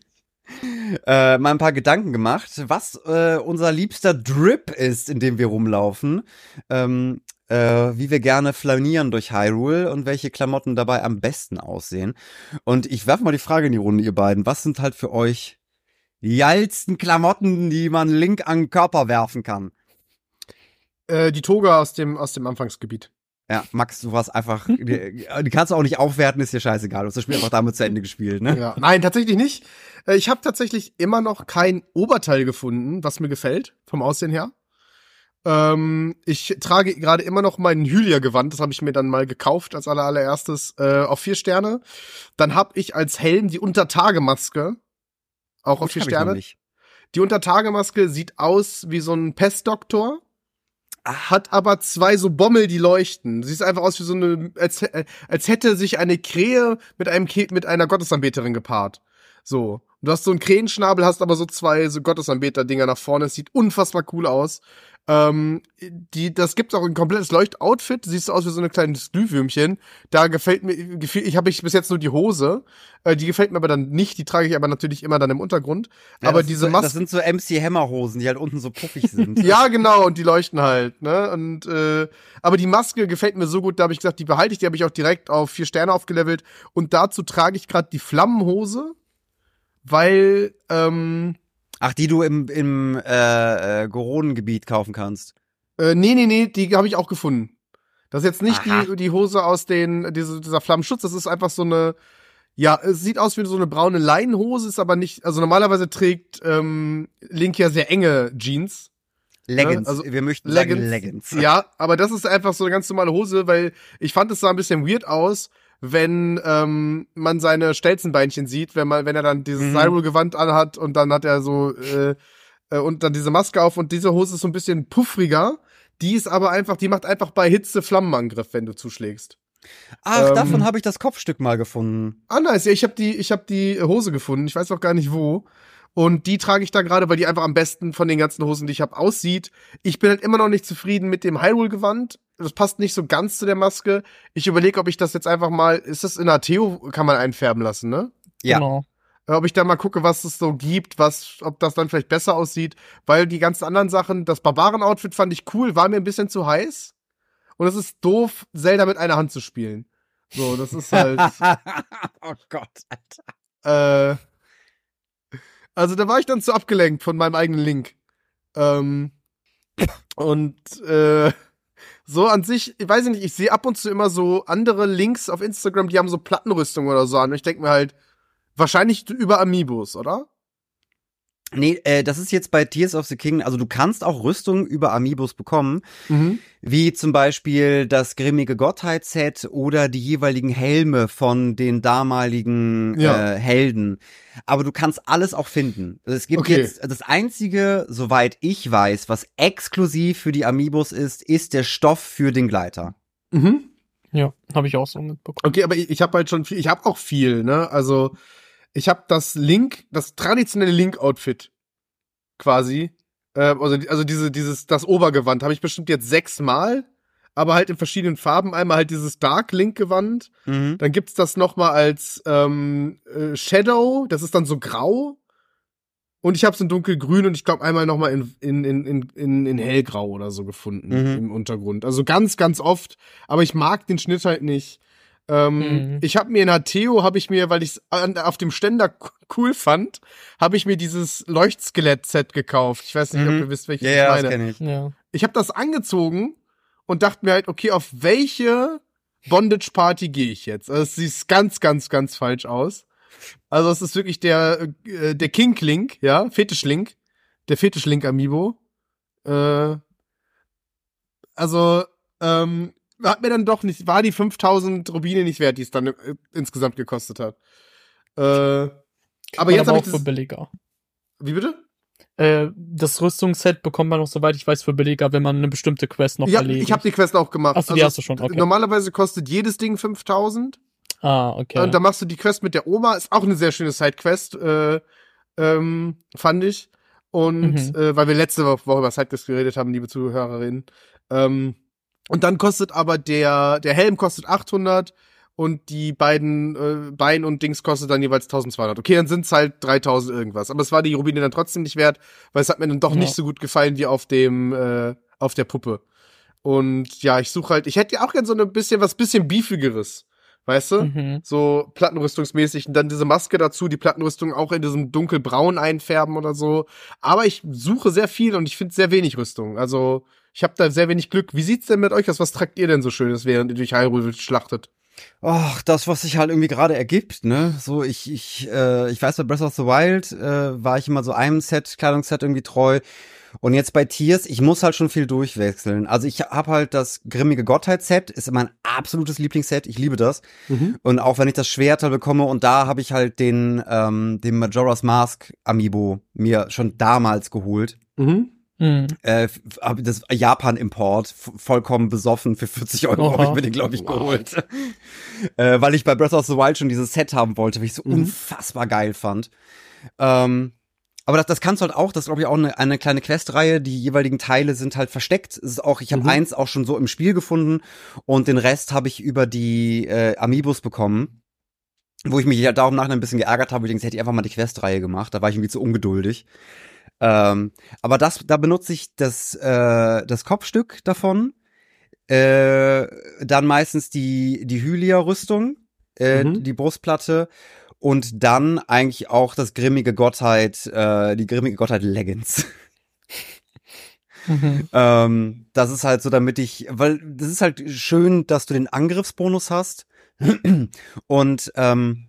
äh, mal ein paar Gedanken gemacht, was äh, unser liebster Drip ist, in dem wir rumlaufen. Ähm, äh, wie wir gerne flanieren durch Hyrule und welche Klamotten dabei am besten aussehen. Und ich werfe mal die Frage in die Runde, ihr beiden. Was sind halt für euch die geilsten Klamotten, die man Link an den Körper werfen kann? Äh, die Toga aus dem, aus dem Anfangsgebiet. Ja, Max, du warst einfach, die, die kannst du auch nicht aufwerten, ist dir scheißegal. Du hast das Spiel einfach damit zu Ende gespielt, ne? Ja. Nein, tatsächlich nicht. Äh, Ich habe tatsächlich immer noch kein Oberteil gefunden, was mir gefällt, vom Aussehen her. Ähm, ich trage gerade immer noch mein Hylia-Gewand, das habe ich mir dann mal gekauft als aller allererstes äh, auf vier Sterne. Dann habe ich als Helm die Untertagemaske, auch auf vier Sterne. Die Untertagemaske sieht aus wie so ein Pestdoktor, hat aber zwei so Bommel, die leuchten. Sie sieht einfach aus wie so eine, als, äh, als hätte sich eine Krähe mit einem Ke mit einer Gottesanbeterin gepaart. So. Du hast so einen Krähenschnabel, hast aber so zwei so Gottesanbeter-Dinger nach vorne. Es sieht unfassbar cool aus. Ähm, die, das gibt's auch ein komplettes Leuchtoutfit. Siehst du aus wie so ein kleines Glühwürmchen. Da gefällt mir, gefühl, ich habe ich bis jetzt nur die Hose. Äh, die gefällt mir aber dann nicht. Die trage ich aber natürlich immer dann im Untergrund. Ja, aber diese so, Maske. Das sind so MC Hammerhosen, die halt unten so puffig sind. Ja, genau, und die leuchten halt, ne? Und äh, aber die Maske gefällt mir so gut, da habe ich gesagt, die behalte ich, die habe ich auch direkt auf vier Sterne aufgelevelt. Und dazu trage ich gerade die Flammenhose, weil ähm, Ach, die du im, im äh, äh, Goronengebiet kaufen kannst. äh, nee, nee, nee, die habe ich auch gefunden. Das ist jetzt nicht Aha. die, die Hose aus den diese, dieser Flammenschutz, das ist einfach so eine ja, es sieht aus wie so eine braune Leinenhose, ist aber nicht, also normalerweise trägt ähm, Link ja sehr enge Jeans. Leggings. also Wir möchten Leggings. sagen Leggings. Ja, aber das ist einfach so eine ganz normale Hose, weil ich fand es sah ein bisschen weird aus, wenn ähm, man seine Stelzenbeinchen sieht, wenn man, wenn er dann dieses Mhm. Cyril-Gewand anhat und dann hat er so äh, äh, und dann diese Maske auf und diese Hose ist so ein bisschen puffriger. Die ist aber einfach, die macht einfach bei Hitze Flammenangriff, wenn du zuschlägst. Ach, Ähm, davon habe ich das Kopfstück mal gefunden. Ah, nice. Ja, ich habe die, ich habe die Hose gefunden. Ich weiß auch gar nicht wo. Und die trage ich da gerade, weil die einfach am besten von den ganzen Hosen, die ich habe, aussieht. Ich bin halt immer noch nicht zufrieden mit dem Hyrule-Gewand. Das passt nicht so ganz zu der Maske. Ich überlege, ob ich das jetzt einfach mal, ist das in Ateo, kann man einfärben lassen, ne? Ja. Genau. Äh, Ob ich da mal gucke, was es so gibt, was, ob das dann vielleicht besser aussieht. Weil die ganzen anderen Sachen, das Barbaren-Outfit fand ich cool, war mir ein bisschen zu heiß. Und es ist doof, Zelda mit einer Hand zu spielen. So, das ist halt. oh Gott, Alter. Äh, also da war ich dann zu abgelenkt von meinem eigenen Link. Ähm, und äh, so an sich, ich weiß nicht, ich sehe ab und zu immer so andere Links auf Instagram, die haben so Plattenrüstung oder so an. Und ich denke mir halt, wahrscheinlich über Amiibos, oder? Nee, äh, das ist jetzt bei Tears of the King, also du kannst auch Rüstung über Amiibos bekommen, Mhm. wie zum Beispiel das grimmige Gottheit-Set oder die jeweiligen Helme von den damaligen Ja. äh, Helden. Aber du kannst alles auch finden. Also Es gibt Okay. jetzt, das einzige, soweit ich weiß, was exklusiv für die Amiibos ist, ist der Stoff für den Gleiter. Mhm. Ja, habe ich auch so mitbekommen. Okay, aber ich, ich habe halt schon viel, ich habe auch viel, ne? Also ich habe das Link, das traditionelle Link-Outfit quasi. Äh, also, also diese, dieses, das Obergewand habe ich bestimmt jetzt sechsmal, aber halt in verschiedenen Farben. Einmal halt dieses Dark Link-Gewand. Mhm. Dann gibt's das noch mal als ähm, äh, Shadow, das ist dann so grau. Und ich habe es in dunkelgrün und ich glaube einmal noch mal in, in, in, in, in, in hellgrau oder so gefunden Mhm. im Untergrund. Also ganz, ganz oft. Aber ich mag den Schnitt halt nicht. Ähm, Mhm. Ich habe mir in Hateo, habe ich mir, weil ich es auf dem Ständer cool fand, habe ich mir dieses Leuchtskelett-Set gekauft. Ich weiß nicht, Mhm. ob ihr wisst, welches Ja, ich ja, das meine. ich. Ja. Ich habe das angezogen und dachte mir halt, okay, auf welche Bondage Party gehe ich jetzt? Also es sieht ganz, ganz, ganz falsch aus. Also es ist wirklich der, äh, der King Link, ja, Fetisch Link, der Fetisch Link Amiibo. Äh, also, ähm, hat mir dann doch nicht, war die 5000 Rubine nicht wert, die es dann äh, insgesamt gekostet hat. Äh, aber jetzt habe ich auch das, für billiger. wie bitte? Äh, das Rüstungsset bekommt man noch, soweit ich weiß, für billiger, wenn man eine bestimmte Quest noch Ja, erledigt. ich habe die Quest auch gemacht. Also Ach so, die hast du schon, okay. Normalerweise kostet jedes Ding 5000. ah, okay. Und dann machst du die Quest mit der Oma. Ist auch eine sehr schöne Sidequest, äh, ähm, fand ich. Und Mhm. äh, weil wir letzte Woche über Sidequest geredet haben, liebe Zuhörerinnen. Ähm, und dann kostet aber der, der Helm kostet 800 und die beiden äh, Bein und Dings kostet dann jeweils 1200. Okay, dann sind's halt 3000 irgendwas. Aber es war die Rubine dann trotzdem nicht wert, weil es hat mir dann doch Ja. nicht so gut gefallen wie auf dem, äh, auf der Puppe. Und ja, ich suche halt, ich hätte ja auch gern so ein bisschen was bisschen beefigeres. Weißt du? mhm. so plattenrüstungsmäßig und dann diese Maske dazu, die Plattenrüstung auch in diesem dunkelbraun einfärben oder so. Aber ich suche sehr viel und ich finde sehr wenig Rüstung. Also ich habe da sehr wenig Glück. Wie sieht's denn mit euch aus? Was tragt ihr denn so Schönes, während ihr durch Hyrule schlachtet? Ach, das, was sich halt irgendwie gerade ergibt, ne? So, ich, ich, äh, ich weiß, bei Breath of the Wild äh, war ich immer so einem Set, Kleidungsset irgendwie treu. Und jetzt bei Tiers, ich muss halt schon viel durchwechseln. Also ich habe halt das grimmige Gottheit-Set, ist mein absolutes Lieblingsset, ich liebe das. Und auch wenn ich das Schwert halt bekomme und da habe ich halt den, ähm, den Majora's Mask Amiibo mir schon damals geholt. Mhm. Mhm. Äh, hab das Japan-Import, vollkommen besoffen, für 40 Euro habe ich mir den, glaube ich, Wow. geholt. äh, weil ich bei Breath of the Wild schon dieses Set haben wollte, weil ich so Mhm. unfassbar geil fand. Ähm, aber das, das kannst du halt auch, das ist, glaube ich, auch eine, eine kleine Questreihe. Die jeweiligen Teile sind halt versteckt. Es ist auch, ich habe Mhm. eins auch schon so im Spiel gefunden und den Rest habe ich über die äh, Amiibos bekommen. Wo ich mich ja darum nachher ein bisschen geärgert habe, übrigens hätte ich einfach mal die Questreihe gemacht. Da war ich irgendwie zu ungeduldig. Ähm, aber das, da benutze ich das, äh, das Kopfstück davon. Äh, dann meistens die, die Hylia-Rüstung, äh, Mhm. die Brustplatte. Und dann eigentlich auch das grimmige Gottheit, äh, die grimmige Gottheit Leggings. Mhm. ähm, das ist halt so, damit ich, weil das ist halt schön, dass du den Angriffsbonus hast. Und ähm,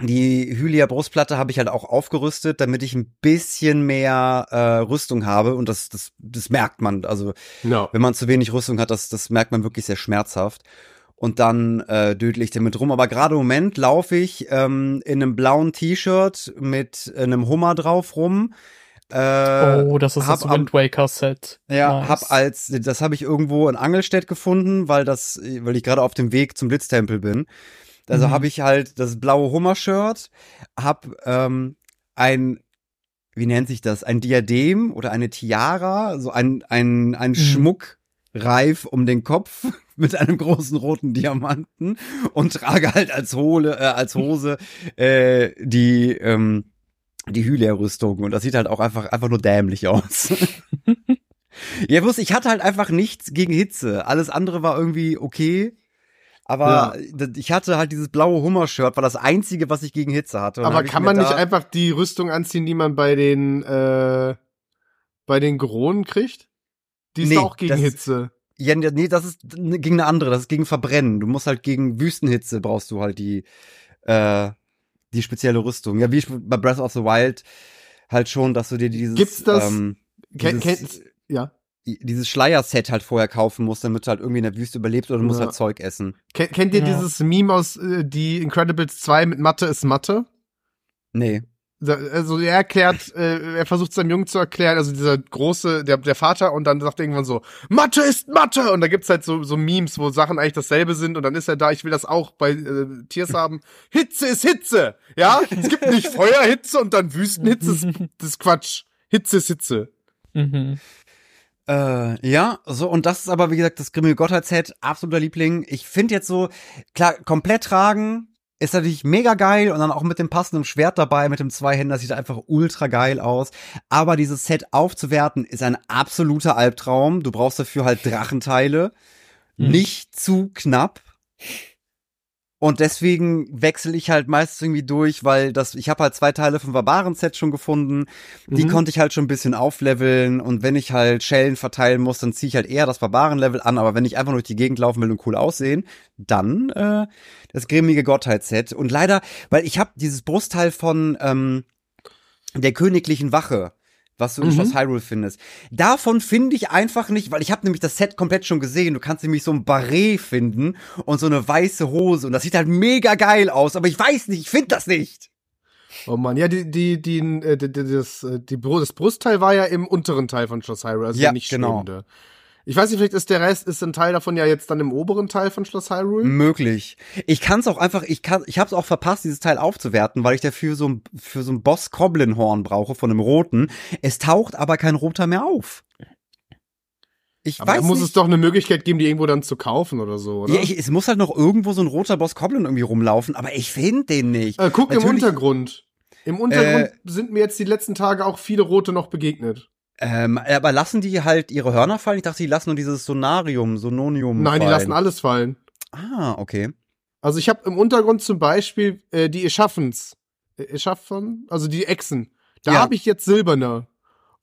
die Hylia Brustplatte habe ich halt auch aufgerüstet, damit ich ein bisschen mehr äh, Rüstung habe. Und das, das, das merkt man. Also No. wenn man zu wenig Rüstung hat, das, das merkt man wirklich sehr schmerzhaft. Und dann äh, dödel ich damit rum. Aber gerade im Moment laufe ich ähm, in einem blauen T-Shirt mit einem Hummer drauf rum. Äh, oh, das ist das Wind Waker Set. ja, Nice. hab als, das habe ich irgendwo in Angelstedt gefunden, weil das, weil ich gerade auf dem Weg zum Blitztempel bin. Also Mhm. habe ich halt das blaue Hummer-Shirt, hab ähm, ein, wie nennt sich das, ein Diadem oder eine Tiara, so ein, ein, ein Schmuckreif um den Kopf mit einem großen roten Diamanten und trage halt als Hole, äh, als Hose äh, die, ähm, die Hylia-Rüstung und das sieht halt auch einfach, einfach nur dämlich aus. ja, bloß ich hatte halt einfach nichts gegen Hitze. Alles andere war irgendwie okay. Aber d- ich hatte halt dieses blaue Hummer-Shirt, war das einzige, was ich gegen Hitze hatte. Und Aber kann man nicht einfach die Rüstung anziehen, die man bei den, äh, bei den Geronen kriegt? Die ist Nee, auch gegen Hitze. Ja, nee, das ist gegen eine andere, das ist gegen Verbrennen. Du musst halt gegen Wüstenhitze brauchst du halt die, äh, die spezielle Rüstung. Ja, wie bei Breath of the Wild halt schon, dass du dir dieses, Gibt's das- ähm, dieses, ja. Dieses Schleierset halt vorher kaufen musst, damit du halt irgendwie in der Wüste überlebst oder du musst Ja. halt Zeug essen. Ken, kennt ihr Ja. dieses Meme aus äh, die Incredibles 2 mit Mathe ist Mathe? Nee. Da- Also er erklärt, äh, er versucht seinem Jungen zu erklären, also dieser große, der, der Vater, und dann sagt er irgendwann so, Mathe ist Mathe! Und da gibt's halt so, so Memes, wo Sachen eigentlich dasselbe sind, und dann ist er da, ich will das auch bei äh, Tiers haben. Hitze ist Hitze! Ja? Es gibt nicht Feuerhitze und dann Wüstenhitze, das, das ist Quatsch. Hitze ist Hitze. Mhm. Äh, ja, so, und das ist aber, wie gesagt, das Grimmel Gotthard-Set, absoluter Liebling. Ich finde jetzt so, klar, komplett tragen ist natürlich mega geil und dann auch mit dem passenden Schwert dabei, mit dem Zweihänder, sieht einfach ultra geil aus. Aber dieses Set aufzuwerten ist ein absoluter Albtraum. Du brauchst dafür halt Drachenteile. Mhm. Nicht zu knapp. Und deswegen wechsle ich halt meistens irgendwie durch, weil das, ich habe halt zwei Teile vom Barbaren-Set schon gefunden. Die Mhm. konnte ich halt schon ein bisschen aufleveln. Und wenn ich halt Schellen verteilen muss, dann ziehe ich halt eher das Barbaren-Level an. Aber wenn ich einfach nur durch die Gegend laufen will und cool aussehen, dann äh, das grimmige Gottheit-Set. Und leider, weil ich habe dieses Brustteil von ähm, der königlichen Wache, was du in Mhm. Schloss Hyrule findest. Davon finde ich einfach nicht, weil ich habe nämlich das Set komplett schon gesehen. Du kannst nämlich so ein Barret finden und so eine weiße Hose und das sieht halt mega geil aus, aber ich weiß nicht, ich finde das nicht. Oh Mann, ja, die, die, die, äh, die, das, äh, die, das Brustteil war ja im unteren Teil von Schloss Hyrule, also Ja, nicht genau. schwimmende. Ich weiß nicht, vielleicht ist der Rest, ist ein Teil davon ja jetzt dann im oberen Teil von Schloss Hyrule. Möglich. Ich kann es auch einfach, ich kann, ich habe es auch verpasst, dieses Teil aufzuwerten, weil ich dafür so ein für so ein Boss Goblin Horn brauche von einem roten. Es taucht aber kein roter mehr auf. Ich Aber da weiß muss nicht. es doch eine Möglichkeit geben, die irgendwo dann zu kaufen oder so, oder? ja, ich, es muss halt noch irgendwo so ein roter Boss Goblin irgendwie rumlaufen, aber ich finde den nicht. äh, guck im Natürlich- Untergrund. Im Untergrund Äh, sind mir jetzt die letzten Tage auch viele rote noch begegnet. Ähm, aber lassen die halt ihre Hörner fallen? Ich dachte, die lassen nur dieses Sonarium, Sononium Nein, die fallen. lassen alles fallen. Ah, okay. Also ich habe im Untergrund zum Beispiel äh, die Eschaffens. Äh, Eschaffen? Also die Echsen. Da Ja. habe ich jetzt silberne.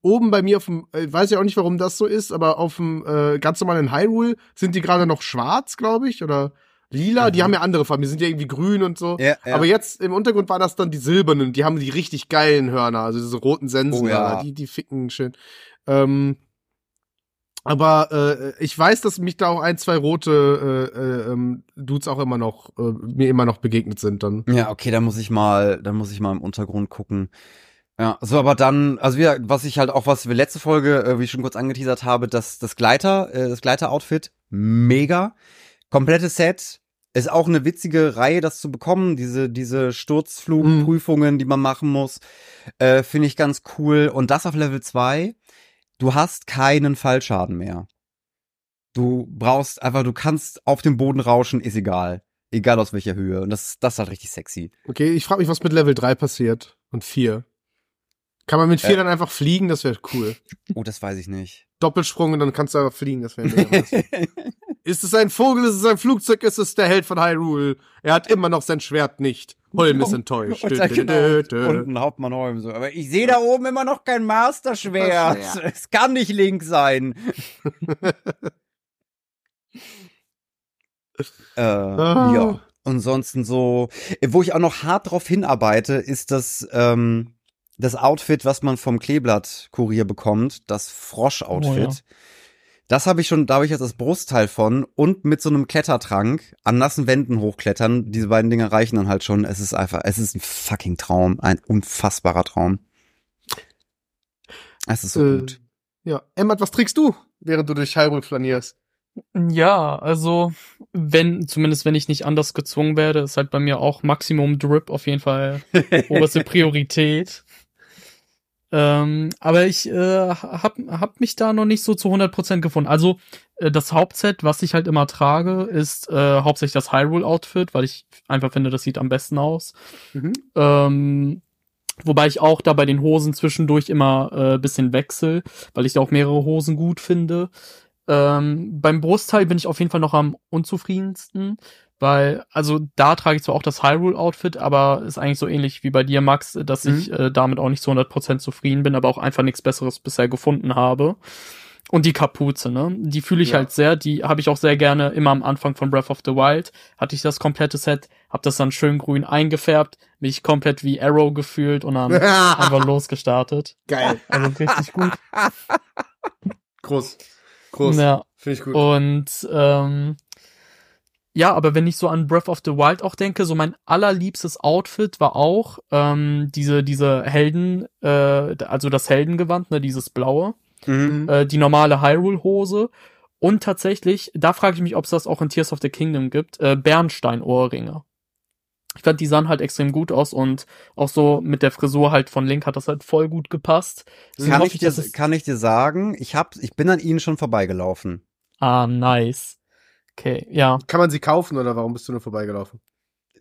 Oben bei mir auf dem, äh, weiß ich auch nicht, warum das so ist, aber auf dem äh, ganz normalen Hyrule sind die gerade noch schwarz, glaube ich, oder lila. Die Mhm. haben ja andere Farben, die sind ja irgendwie grün und so. Ja, ja. Aber jetzt im Untergrund waren das dann die silbernen, die haben die richtig geilen Hörner, also diese roten Sensen, Oh ja. die, die ficken schön. Ähm, aber äh, ich weiß, dass mich da auch ein, zwei rote äh, äh, ähm, Dudes auch immer noch, äh, mir immer noch begegnet sind dann. Ja, okay, dann muss ich mal, dann muss ich mal im Untergrund gucken. Ja, so, aber dann, also wir, was ich halt auch, was wir letzte Folge, äh, wie ich schon kurz angeteasert habe, das, das Gleiter, äh, das Gleiter-Outfit, mega. Komplettes Set. Ist auch eine witzige Reihe, das zu bekommen, diese, diese Sturzflugprüfungen, die man machen muss. Äh, Finde ich ganz cool. Und das auf Level 2, du hast keinen Fallschaden mehr. Du brauchst einfach, du kannst auf dem Boden rauschen, ist egal. Egal aus welcher Höhe. Und das, das ist halt richtig sexy. Okay, ich frage mich, was mit Level 3 passiert und 4. Kann man mit 4 Äh. dann einfach fliegen? Das wäre cool. Oh, das weiß ich nicht. Doppelsprung und dann kannst du einfach fliegen, das wäre. Ist es ein Vogel, ist es ein Flugzeug, ist es der Held von Hyrule? Er hat immer noch sein Schwert nicht. Holm ist enttäuscht. Und, dann genau, und ein Hauptmann Holm so. Aber ich sehe da oben immer noch kein Master-Schwert. Master-Schwert. Es kann nicht Link sein. äh, Ah. Ja. Ansonsten so, wo ich auch noch hart drauf hinarbeite, ist das, ähm, das Outfit, was man vom Kleeblatt-Kurier bekommt, das Frosch-Outfit. Oh, ja. Das habe ich schon, da habe ich jetzt das Brustteil von und mit so einem Klettertrank an nassen Wänden hochklettern. Diese beiden Dinge reichen dann halt schon. Es ist einfach, es ist ein fucking Traum, ein unfassbarer Traum. Es ist so Äh, gut. Ja. Emma, was trägst du, während du durch Hyrule flanierst? Ja, also wenn, zumindest wenn ich nicht anders gezwungen werde, ist halt bei mir auch Maximum Drip auf jeden Fall oberste Priorität. Ähm, aber ich äh, hab, hab mich da noch nicht so zu 100% gefunden. Also äh, das Hauptset, was ich halt immer trage, ist äh, hauptsächlich das Hyrule-Outfit, weil ich einfach finde, das sieht am besten aus. Mhm. Ähm, wobei ich auch da bei den Hosen zwischendurch immer äh, bisschen wechsel, weil ich da auch mehrere Hosen gut finde. Ähm, beim Brustteil bin ich auf jeden Fall noch am unzufriedensten, weil, also da trage ich zwar auch das Hyrule-Outfit, aber ist eigentlich so ähnlich wie bei dir, Max, dass ich äh, damit auch nicht zu 100% zufrieden bin, aber auch einfach nichts Besseres bisher gefunden habe. Und die Kapuze, ne? Die fühle ich Ja. halt sehr, die habe ich auch sehr gerne immer am Anfang von Breath of the Wild. Hatte ich das komplette Set, hab das dann schön grün eingefärbt, mich komplett wie Arrow gefühlt und dann einfach losgestartet. Geil. Also richtig gut. Groß. Groß. Ja. Finde ich gut. Und ähm, ja, aber wenn ich so an Breath of the Wild auch denke, so mein allerliebstes Outfit war auch ähm, diese diese Helden, äh, also das Heldengewand, ne, dieses blaue, Mhm. äh, die normale Hyrule-Hose und tatsächlich, da frage ich mich, ob es das auch in Tears of the Kingdom gibt, äh, Bernstein-Ohrringe. Ich fand, die sahen halt extrem gut aus und auch so mit der Frisur halt von Link hat das halt voll gut gepasst. Deswegen Kann ich, dir, kann ich dir sagen, ich hab, ich bin an ihnen schon vorbeigelaufen. Ah, nice. Okay, ja. Kann man sie kaufen oder warum bist du nur vorbeigelaufen?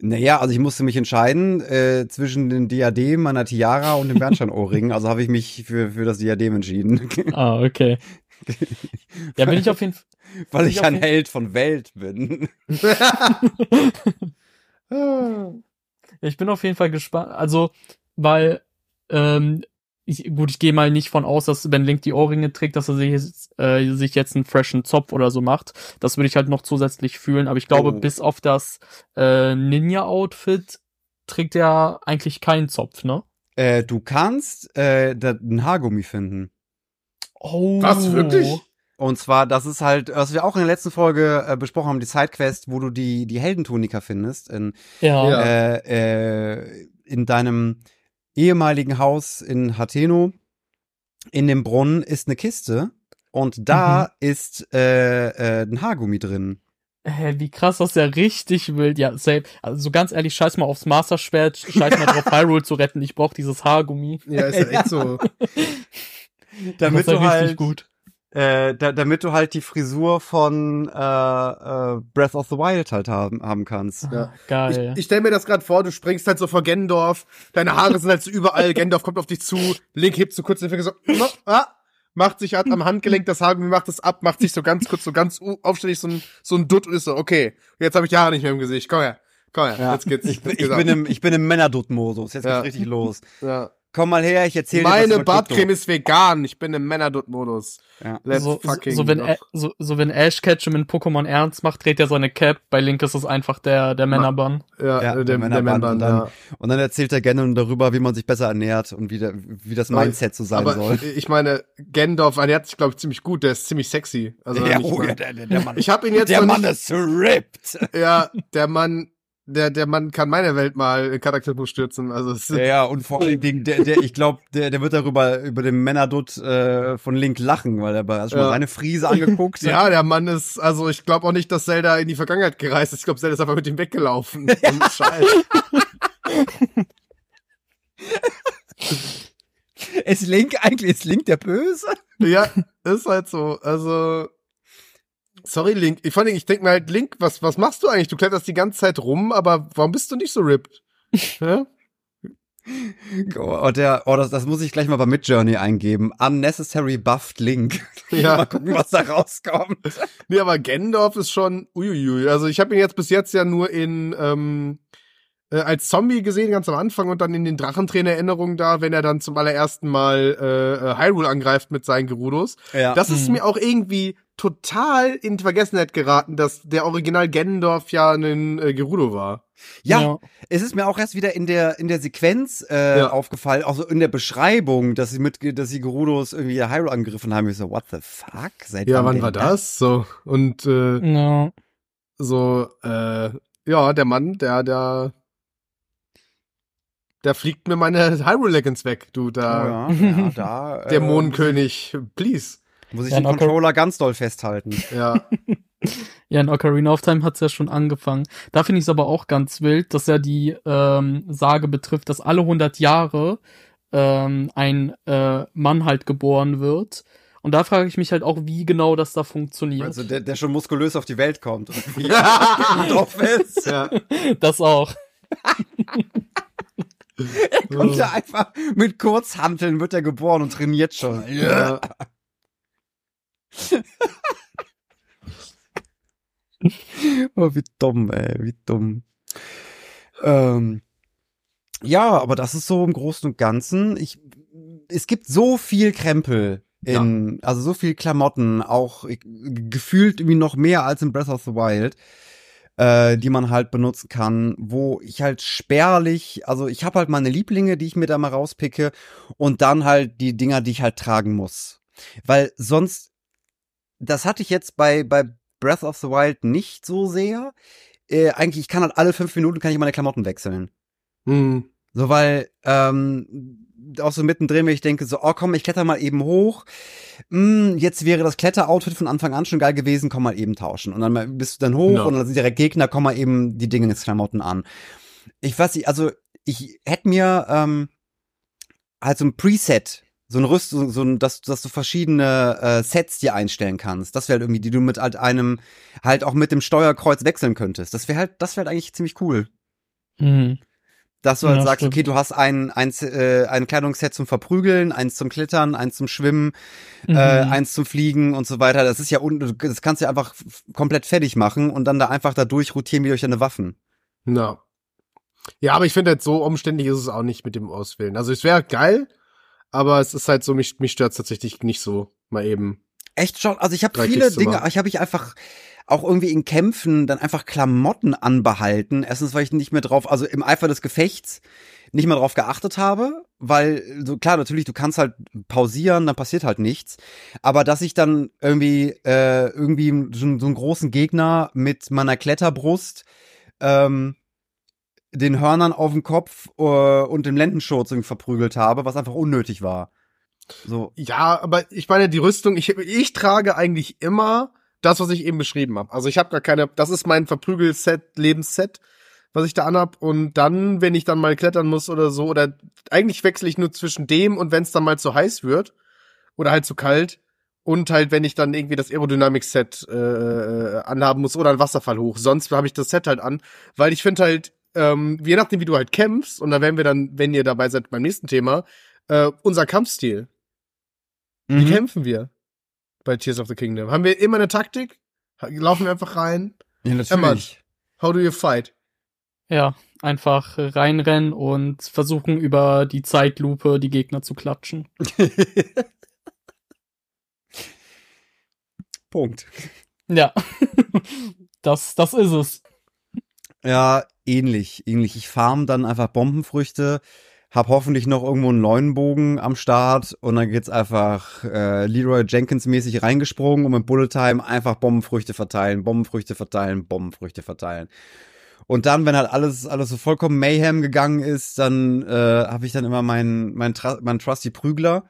Naja, also ich musste mich entscheiden äh, zwischen den Diadem, meiner Tiara und dem Bernsteinohrring. also habe ich mich für, für das Diadem entschieden. Ah, okay. Ja, bin ich auf jeden Fall. Weil ich ich ein Held von Welt bin. Ich bin auf jeden Fall gespannt. Also, weil, ähm, ich, gut, ich gehe mal nicht von aus, dass wenn Link die Ohrringe trägt, dass er sich, jetzt, äh, sich jetzt einen freshen Zopf oder so macht. Das würde ich halt noch zusätzlich fühlen. Aber ich glaube, Oh. bis auf das äh, Ninja-Outfit trägt er eigentlich keinen Zopf, ne? Äh, du kannst äh, da ein Haargummi finden. Oh. Was, wirklich? Und zwar, das ist halt, was wir auch in der letzten Folge äh, besprochen haben, die Sidequest, wo du die, die Heldentunika findest, in, Ja. Ja. äh, äh, in deinem ehemaligen Haus in Hateno. In dem Brunnen ist eine Kiste und da ist äh, äh, ein Haargummi drin. Hä, wie krass, das ist ja richtig wild. Ja, safe. Also so ganz ehrlich, scheiß mal aufs Master-Schwert, scheiß mal drauf, Hyrule zu retten. Ich brauch dieses Haargummi. Ja, ist ja echt so. Damit du halt, richtig gut. Äh, da, damit du halt die Frisur von äh, äh, Breath of the Wild halt haben, haben kannst. Ja. Ah, Geil. Ich, ich stell mir das gerade vor, du springst halt so vor Gendorf, deine Haare sind halt so überall, Gendorf kommt auf dich zu, Link hebt so kurz den Finger so, ah, macht sich halt am Handgelenk das Haargummi, macht es ab, macht sich so ganz kurz, so ganz aufständig so ein, so ein Dutt und ist so, okay, jetzt habe ich die Haare nicht mehr im Gesicht, komm her, komm her, Ja. jetzt geht's. Ich, bin- jetzt ich geht's bin im, ich bin im Männerdutt-Modus. Jetzt geht's Ja. richtig los. ja. Komm mal her, ich erzähle dir was Meine Bartcreme ist vegan, ich bin im Männerdutt-Modus. Ja. Let's so, fucking so, wenn, go. Ä- so, so wenn Ash Ketchum in Pokémon ernst macht, dreht er seine Cap. Bei Link ist es einfach der, der Männerbann. ja, Ja, der der, der Männerband Männerband, und dann- ja. Und dann erzählt er gerne darüber, wie man sich besser ernährt und wie, der, wie das Mindset so sein Aber soll. ich meine, Gendorf ernährt sich, glaube ich, ziemlich gut, der ist ziemlich sexy. Also ja, ich, oh, mein- ja, der, der, der Mann, ich habe ihn jetzt der Mann nicht, ist ripped. Ja, der Mann, der, der Mann kann meine Welt mal in Charakterbuch stürzen. Also es, Ja, ja, und vor allen Dingen, der, der, ich glaube, der, der wird darüber, über den Männerdutt äh, von Link lachen, weil er du schon Ja. mal seine Friese angeguckt. ja, der Mann ist, also ich glaube auch nicht, dass Zelda in die Vergangenheit gereist ist. Ich glaube, Zelda ist einfach mit ihm weggelaufen. Scheiß. Ist Link eigentlich, ist Link der Böse? ja, ist halt so. Also, sorry, Link. Ich, vor allem, ich denke mir halt, Link, was, was machst du eigentlich? Du kletterst die ganze Zeit rum, aber warum bist du nicht so ripped? Ja? Oh, der, oh das, das muss ich gleich mal bei Midjourney eingeben. Unnecessary buffed Link. Ja. mal gucken, was da rauskommt. Nee, aber Gendorf ist schon uiuiui. Also ich habe ihn jetzt bis jetzt ja nur in ähm, äh, als Zombie gesehen, ganz am Anfang und dann in den Drachentränen-Erinnerungen da, wenn er dann zum allerersten Mal äh, äh, Hyrule angreift mit seinen Gerudos. Ja. Das ist Mhm. mir auch irgendwie total in Vergessenheit geraten, dass der Original Gendorf ja ein äh, Gerudo war. ja, es ist mir auch erst wieder in der in der Sequenz äh, Ja. aufgefallen, auch so in der Beschreibung, dass sie mit, dass sie Gerudos irgendwie Hyrule angegriffen haben. Ich so, what the fuck? Seit Ja, wann war das? So und äh, Ja. so äh, ja, der Mann, der der der fliegt mir meine Hyrule Legends weg, du da. ja, ja, da äh, Dämonenkönig, please. muss ich Ja, den Controller ganz doll festhalten. Ja. Ja, in Ocarina of Time hat's ja schon angefangen. Da finde ich es aber auch ganz wild, dass ja die ähm, Sage betrifft, dass alle 100 Jahre ähm, ein äh, Mann halt geboren wird. Und da frage ich mich halt auch, wie genau das da funktioniert. Also der, der schon muskulös auf die Welt kommt und wie drauf ist. ja. das auch. Kommt er einfach mit Kurzhanteln wird er geboren und trainiert schon. ja. Oh, wie dumm, ey, wie dumm. Ähm, ja, aber das ist so im Großen und Ganzen. Ich, es gibt so viel Krempel in, also so viel Klamotten, auch gefühlt irgendwie noch mehr als in Breath of the Wild, äh, die man halt benutzen kann, wo ich halt spärlich, also ich habe halt meine Lieblinge, die ich mir da mal rauspicke und dann halt die Dinger, die ich halt tragen muss. Weil sonst, das hatte ich jetzt bei, bei Breath of the Wild nicht so sehr. Äh, eigentlich, ich kann halt alle fünf Minuten kann ich meine Klamotten wechseln. Hm. So, weil, ähm, auch so mittendrin, wenn ich denke, so, oh komm, ich kletter mal eben hoch. Hm, jetzt wäre das Kletteroutfit von Anfang an schon geil gewesen, komm mal eben tauschen. Und dann mal- bist du dann hoch Ja. und dann sind direkt Gegner, komm mal eben die Dinge ins Klamotten an. Ich weiß nicht, also ich hätte mir ähm, halt so ein Preset, so ein Rüst, so, so ein, dass, dass du verschiedene äh, Sets dir einstellen kannst. Das wäre halt irgendwie, die du mit halt einem, halt auch mit dem Steuerkreuz wechseln könntest. Das wäre halt, das wäre halt eigentlich ziemlich cool. Hm. Dass du halt Ja, sagst, stimmt. okay, du hast ein, ein, äh, ein Kleidungsset zum Verprügeln, eins zum Klettern, eins zum Schwimmen, äh, Mhm. eins zum Fliegen und so weiter. Das ist ja, un du- das kannst du ja einfach komplett fertig machen und dann da einfach da durchrotieren wie durch deine Waffen. Ja. Ja, aber ich finde halt so umständlich ist es auch nicht mit dem Auswählen. Also es wäre geil, aber es ist halt so, mich, mich stört tatsächlich nicht so mal eben. Echt schon? Also ich habe viele Dinge, ich habe ich einfach auch irgendwie in Kämpfen dann einfach Klamotten anbehalten. Erstens, weil ich nicht mehr drauf, also im Eifer des Gefechts nicht mehr drauf geachtet habe, weil so klar, natürlich, du kannst halt pausieren, dann passiert halt nichts. Aber dass ich dann irgendwie äh, irgendwie so, so einen großen Gegner mit meiner Kletterbrust ähm, den Hörnern auf dem Kopf äh, und dem Lendenschurz irgendwie verprügelt habe, was einfach unnötig war. So, Ja, aber ich meine, die Rüstung, ich, ich trage eigentlich immer das, was ich eben beschrieben habe. Also ich habe gar keine, das ist mein Verprügel-Set, Lebensset, was ich da anhab. Und dann, wenn ich dann mal klettern muss oder so, oder eigentlich wechsle ich nur zwischen dem und wenn es dann mal zu heiß wird oder halt zu kalt. Und halt, wenn ich dann irgendwie das Aerodynamic-Set äh, anhaben muss oder ein Wasserfall hoch. Sonst habe ich das Set halt an, weil ich finde halt, ähm, je nachdem, wie du halt kämpfst, und da werden wir dann, wenn ihr dabei seid beim nächsten Thema, äh, unser Kampfstil. Wie Mhm. kämpfen wir bei Tears of the Kingdom? Haben wir immer eine Taktik? Laufen wir einfach rein? Ja, Emma, How do you fight? Ja, einfach reinrennen und versuchen über die Zeitlupe die Gegner zu klatschen. Punkt. Ja, das, das ist es. Ja, ähnlich, ähnlich. Ich farm dann einfach Bombenfrüchte, hab hoffentlich noch irgendwo einen Leunenbogen am Start und dann geht's einfach äh, Leroy Jenkins mäßig reingesprungen und mit Bullet Time einfach Bombenfrüchte verteilen, Bombenfrüchte verteilen, Bombenfrüchte verteilen. Und dann, wenn halt alles alles so vollkommen Mayhem gegangen ist, dann äh, habe ich dann immer meinen mein, Tra- mein Trusty Prügler.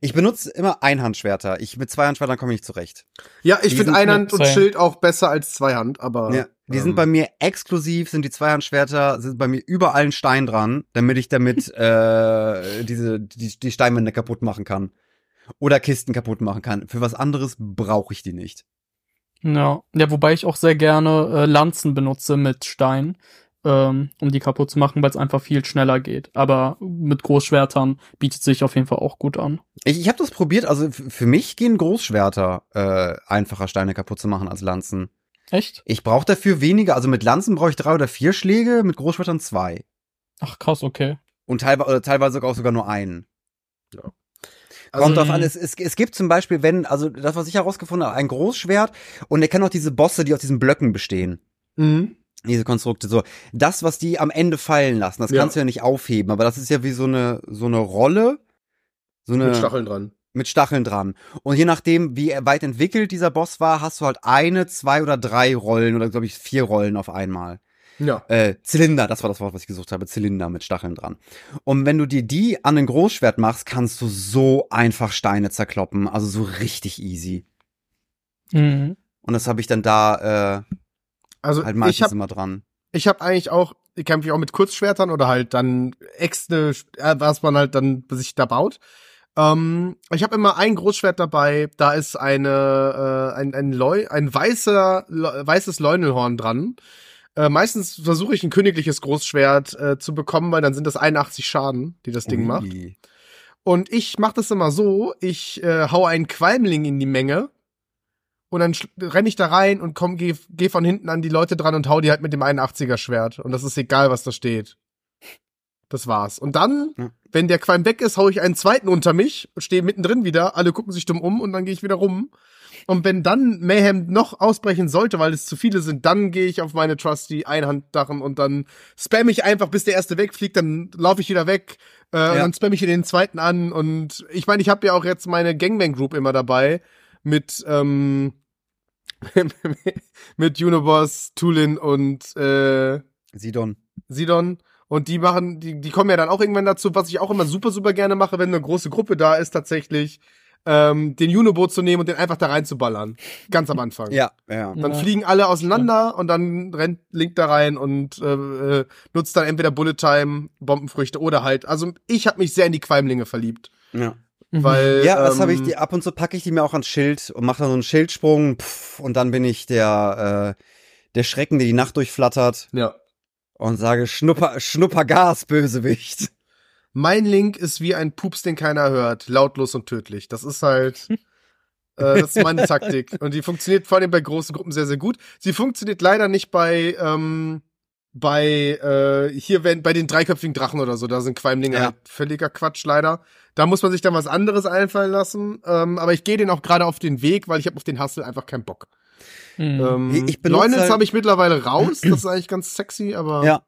Ich benutze immer Einhandschwerter. Ich mit Zweihandschwertern komme ich nicht zurecht. Ja, ich finde Einhand und Schild auch besser als Zweihand, aber. Ja, die ähm, sind bei mir exklusiv, sind die Zweihandschwerter, sind bei mir überall ein Stein dran, damit ich damit äh, diese die, die Steinwände kaputt machen kann. Oder Kisten kaputt machen kann. Für was anderes brauche ich die nicht. Ja, ja, wobei ich auch sehr gerne äh, Lanzen benutze mit Stein, ähm, um die kaputt zu machen, weil es einfach viel schneller geht. Aber mit Großschwertern bietet sich auf jeden Fall auch gut an. Ich, ich habe das probiert, also für mich gehen Großschwerter äh, einfacher Steine kaputt zu machen als Lanzen. Echt? Ich brauche dafür weniger, also mit Lanzen brauche ich drei oder vier Schläge, mit Großschwertern zwei. Ach krass, okay. Und teilweise, oder teilweise auch sogar nur einen. Also, Kommt drauf an, es, es, es gibt zum Beispiel, wenn, also das, was ich herausgefunden habe, ein Großschwert und er kennt auch diese Bosse, die aus diesen Blöcken bestehen. mhm. Diese Konstrukte, so. Das, was die am Ende fallen lassen, das Ja. kannst du ja nicht aufheben, aber das ist ja wie so eine, so eine Rolle. So eine, Mit Stacheln dran. mit Stacheln dran. Und je nachdem, wie weit entwickelt dieser Boss war, hast du halt eine, zwei oder drei Rollen oder glaube ich vier Rollen auf einmal. Ja. Äh, Zylinder, das war das Wort, was ich gesucht habe. Zylinder mit Stacheln dran. Und wenn du dir die an ein Großschwert machst, kannst du so einfach Steine zerkloppen. Also so richtig easy. Mhm. Und das habe ich dann da äh, Also halt ich meistens habe immer dran. ich hab eigentlich auch, ich kämpfe auch mit Kurzschwertern oder halt dann extra, äh, was man halt dann sich da baut. Ähm, ich habe immer ein Großschwert dabei, da ist eine äh, ein ein, Leu ein weißer Le weißes Leunelhorn dran. Äh, meistens versuche ich ein königliches Großschwert äh, zu bekommen, weil dann sind das 81 Schaden, die das Ding macht. Ui. Und ich mache das immer so, ich äh, hau einen Qualmling in die Menge und dann renne ich da rein und komm, geh, geh von hinten an die Leute dran und hau die halt mit dem 81er Schwert. Und das ist egal, was da steht. Das war's. Und dann, Ja. wenn der Qualm weg ist, hau ich einen zweiten unter mich, stehe mittendrin wieder, alle gucken sich dumm um und dann gehe ich wieder rum. Und wenn dann Mayhem noch ausbrechen sollte, weil es zu viele sind, dann gehe ich auf meine Trusty Einhanddachen und dann spam ich einfach, bis der erste wegfliegt, dann laufe ich wieder weg, äh, und dann spam ich den zweiten an und ich meine, ich habe ja auch jetzt meine Gangbang Group immer dabei mit ähm, mit Uniboss, Tulin und äh, Sidon. Sidon. Und die machen, die, die kommen ja dann auch irgendwann dazu, was ich auch immer super, super gerne mache, wenn eine große Gruppe da ist, tatsächlich, ähm, den Unibo zu nehmen und den einfach da reinzuballern. Ganz am Anfang. Ja, ja. Dann Ja. fliegen alle auseinander und dann rennt Link da rein und äh, äh, nutzt dann entweder Bullet Time, Bombenfrüchte oder halt. Also ich habe mich sehr in die Qualmlinge verliebt. ja. Mhm. Weil, Ja, das ähm, habe ich die, ab und zu packe ich die mir auch ans Schild und mache dann so einen Schildsprung pff, und dann bin ich der, äh, der Schrecken, der die Nacht durchflattert Ja. und sage Schnupper, Schnuppergas, Bösewicht. Mein Link ist wie ein Pups, den keiner hört. Lautlos und tödlich. Das ist halt. Äh, das ist meine Taktik. Und die funktioniert vor allem bei großen Gruppen sehr, sehr gut. Sie funktioniert leider nicht bei, ähm, bei äh, hier wenn bei den dreiköpfigen Drachen oder so, da sind Qualmlinge Ja. halt völliger Quatsch leider. Da muss man sich dann was anderes einfallen lassen. Ähm, aber ich gehe den auch gerade auf den Weg, weil ich habe auf den Hustle einfach keinen Bock. Mhm. Ähm, Ich benutze Leunitz halt- habe ich mittlerweile raus. Das ist eigentlich ganz sexy, aber Ja.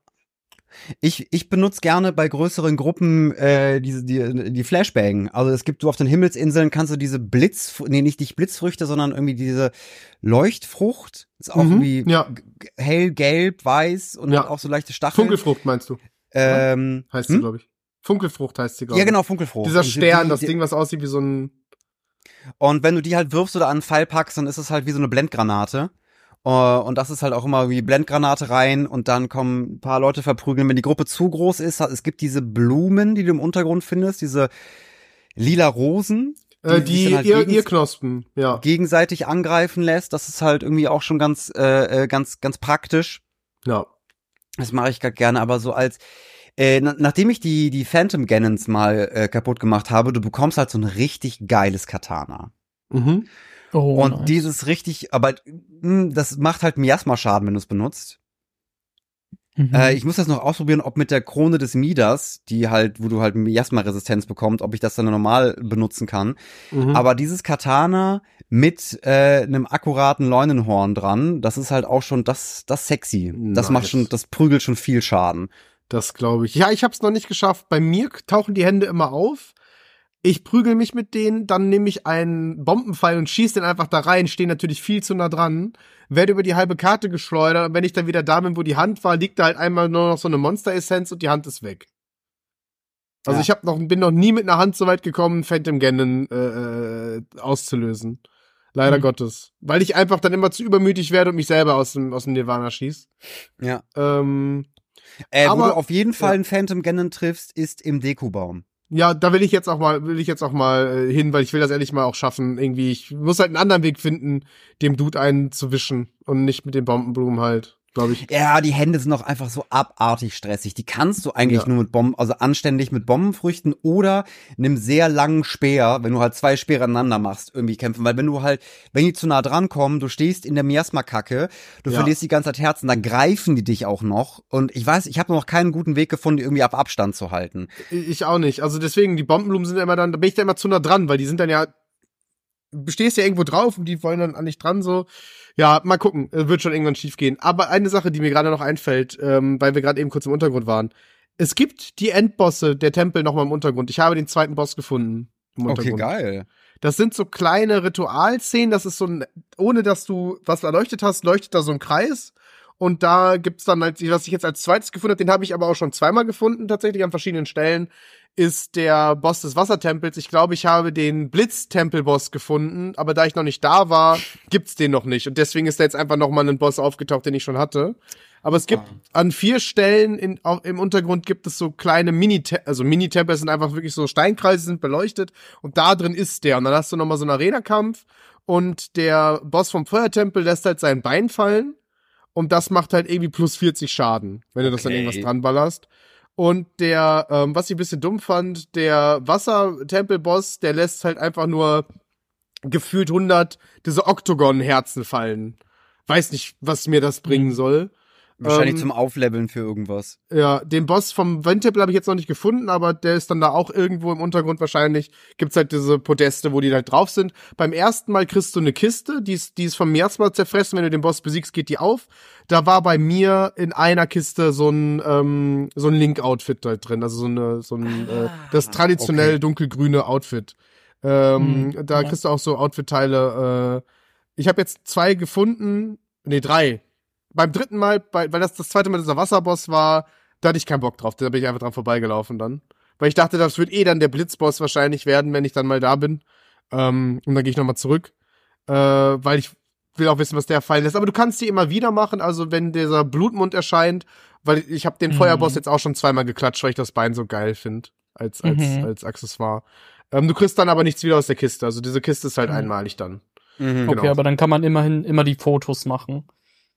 Ich, ich benutze gerne bei größeren Gruppen äh, diese die, die Flashbang. Also es gibt so auf den Himmelsinseln kannst du diese Blitz nee nicht nicht Blitzfrüchte, sondern irgendwie diese Leuchtfrucht ist auch Mhm, irgendwie ja. g- g- hellgelb, weiß und Ja. hat auch so leichte Stacheln. Funkelfrucht meinst du? ähm, Heißt sie, hm? glaube ich. Funkelfrucht heißt sie, glaube Ja, ich. genau, Funkelfrucht. Dieser die- Stern, die- das die- Ding, was aussieht wie so ein. Und wenn du die halt wirfst oder an einen Pfeil packst, dann ist es halt wie so eine Blendgranate. Äh, Und das ist halt auch immer wie Blendgranate rein und dann kommen ein paar Leute verprügeln. Wenn die Gruppe zu groß ist, es gibt diese Blumen, die du im Untergrund findest, diese lila Rosen, Äh, sich die halt ihr, ihr Knospen, ja. gegenseitig angreifen lässt. Das ist halt irgendwie auch schon ganz, äh, äh, ganz, ganz praktisch. Ja. Das mache ich grad gerne, aber so als äh, na, nachdem ich die die Phantom Gannons mal äh, kaputt gemacht habe, du bekommst halt so ein richtig geiles Katana. Mhm. Oh, und nice. dieses richtig, aber mh, das macht halt Miasma-Schaden, wenn du es benutzt. Mhm. Äh, ich muss das noch ausprobieren, ob mit der Krone des Midas, die halt, wo du halt Miasma-Resistenz bekommst, ob ich das dann normal benutzen kann. Mhm. Aber dieses Katana mit äh, einem akkuraten Leunenhorn dran, das ist halt auch schon das, das sexy. Das Nice. macht schon, das prügelt schon viel Schaden. Das glaube ich. Ja, ich habe es noch nicht geschafft. Bei mir tauchen die Hände immer auf. Ich prügel mich mit denen, dann nehme ich einen Bombenpfeil und schieße den einfach da rein, stehe natürlich viel zu nah dran, werde über die halbe Karte geschleudert und wenn ich dann wieder da bin, wo die Hand war, liegt da halt einmal nur noch so eine Monster-Essenz und die Hand ist weg. Also Ja. ich hab noch, bin noch nie mit einer Hand so weit gekommen, Phantom Ganon äh, äh, auszulösen. Leider Hm. Gottes. Weil ich einfach dann immer zu übermütig werde und mich selber aus dem, aus dem Nirvana schieß. Ja. Ähm, Äh, wo Aber- du auf jeden Fall ja. einen Phantom Ganon triffst, ist im Dekubaum. Ja, da will ich jetzt auch mal, will ich jetzt auch mal äh, hin, weil ich will das ehrlich mal auch schaffen. Irgendwie, ich muss halt einen anderen Weg finden, dem Dude einen zu wischen und nicht mit den Bombenblumen halt, glaube ich. Ja, die Hände sind auch einfach so abartig stressig. Die kannst du eigentlich Ja. nur mit Bomben, also anständig mit Bombenfrüchten oder einem sehr langen Speer, wenn du halt zwei Speere aneinander machst, irgendwie kämpfen. Weil wenn du halt, wenn die zu nah dran kommen, du stehst in der Miasma-Kacke, du Ja. verlierst die ganze Zeit Herzen, dann greifen die dich auch noch. Und ich weiß, ich habe noch keinen guten Weg gefunden, die irgendwie auf Abstand zu halten. Ich auch nicht. Also deswegen, die Bombenblumen sind immer dann, da bin ich da immer zu nah dran, weil die sind dann ja, du stehst ja irgendwo drauf und die wollen dann an dich dran so. Ja, mal gucken, äh, wird schon irgendwann schief gehen. Aber eine Sache, die mir gerade noch einfällt, ähm, weil wir gerade eben kurz im Untergrund waren. Es gibt die Endbosse der Tempel noch mal im Untergrund. Ich habe den zweiten Boss gefunden. Untergrund. geil. Das sind so kleine Ritualszenen, das ist so ein, ohne dass du was erleuchtet hast, leuchtet da so ein Kreis. Und da gibt's dann halt, was ich jetzt als zweites gefunden habe, den habe ich aber auch schon zweimal gefunden, tatsächlich an verschiedenen Stellen, ist der Boss des Wassertempels. Ich glaube, ich habe den Blitztempelboss gefunden, aber da ich noch nicht da war, gibt's den noch nicht. Und deswegen ist da jetzt einfach noch mal ein Boss aufgetaucht, den ich schon hatte. Aber es gibt an vier Stellen in, auch im Untergrund gibt es so kleine Mini, also Mini-Tempel sind einfach wirklich so Steinkreise, sind beleuchtet und da drin ist der. Und dann hast du noch mal so einen Arena-Kampf und der Boss vom Feuertempel lässt halt sein Bein fallen und das macht halt irgendwie plus 40 Schaden, wenn du das dann irgendwas dran ballerst. Und der, ähm, was ich ein bisschen dumm fand, der Wassertempelboss, der lässt halt einfach nur gefühlt 100 diese Oktogon-Herzen fallen. Weiß nicht, was mir das bringen soll. Wahrscheinlich Ähm, zum Aufleveln für irgendwas. Ja, den Boss vom Wendtempel habe ich jetzt noch nicht gefunden, aber der ist dann da auch irgendwo im Untergrund wahrscheinlich. Gibt's halt diese Podeste, wo die halt drauf sind. Beim ersten Mal kriegst du eine Kiste, die ist, die ist vom Miasma zerfressen. Wenn du den Boss besiegst, geht die auf. Da war bei mir in einer Kiste so ein, ähm, so ein Link-Outfit halt drin. Also so eine, so ein, äh, das traditionell okay. dunkelgrüne Outfit. Ähm, Hm, da ja. kriegst du auch so Outfit-Teile. Äh, ich habe jetzt zwei gefunden. Nee, drei beim dritten Mal, bei, weil das das zweite Mal dieser Wasserboss war, da hatte ich keinen Bock drauf. Da bin ich einfach dran vorbeigelaufen dann. Weil ich dachte, das wird eh dann der Blitzboss wahrscheinlich werden, wenn ich dann mal da bin. Ähm, und dann gehe ich nochmal zurück. Äh, weil ich will auch wissen, was der fallen lässt. Aber du kannst die immer wieder machen, also wenn dieser Blutmund erscheint, weil ich habe den Mhm. Feuerboss jetzt auch schon zweimal geklatscht, weil ich das Bein so geil finde. Als, als, Mhm. als Accessoire. Ähm, du kriegst dann aber nichts wieder aus der Kiste. Also diese Kiste ist halt Mhm. einmalig dann. Mhm. Okay, genau. aber dann kann man immerhin immer die Fotos machen.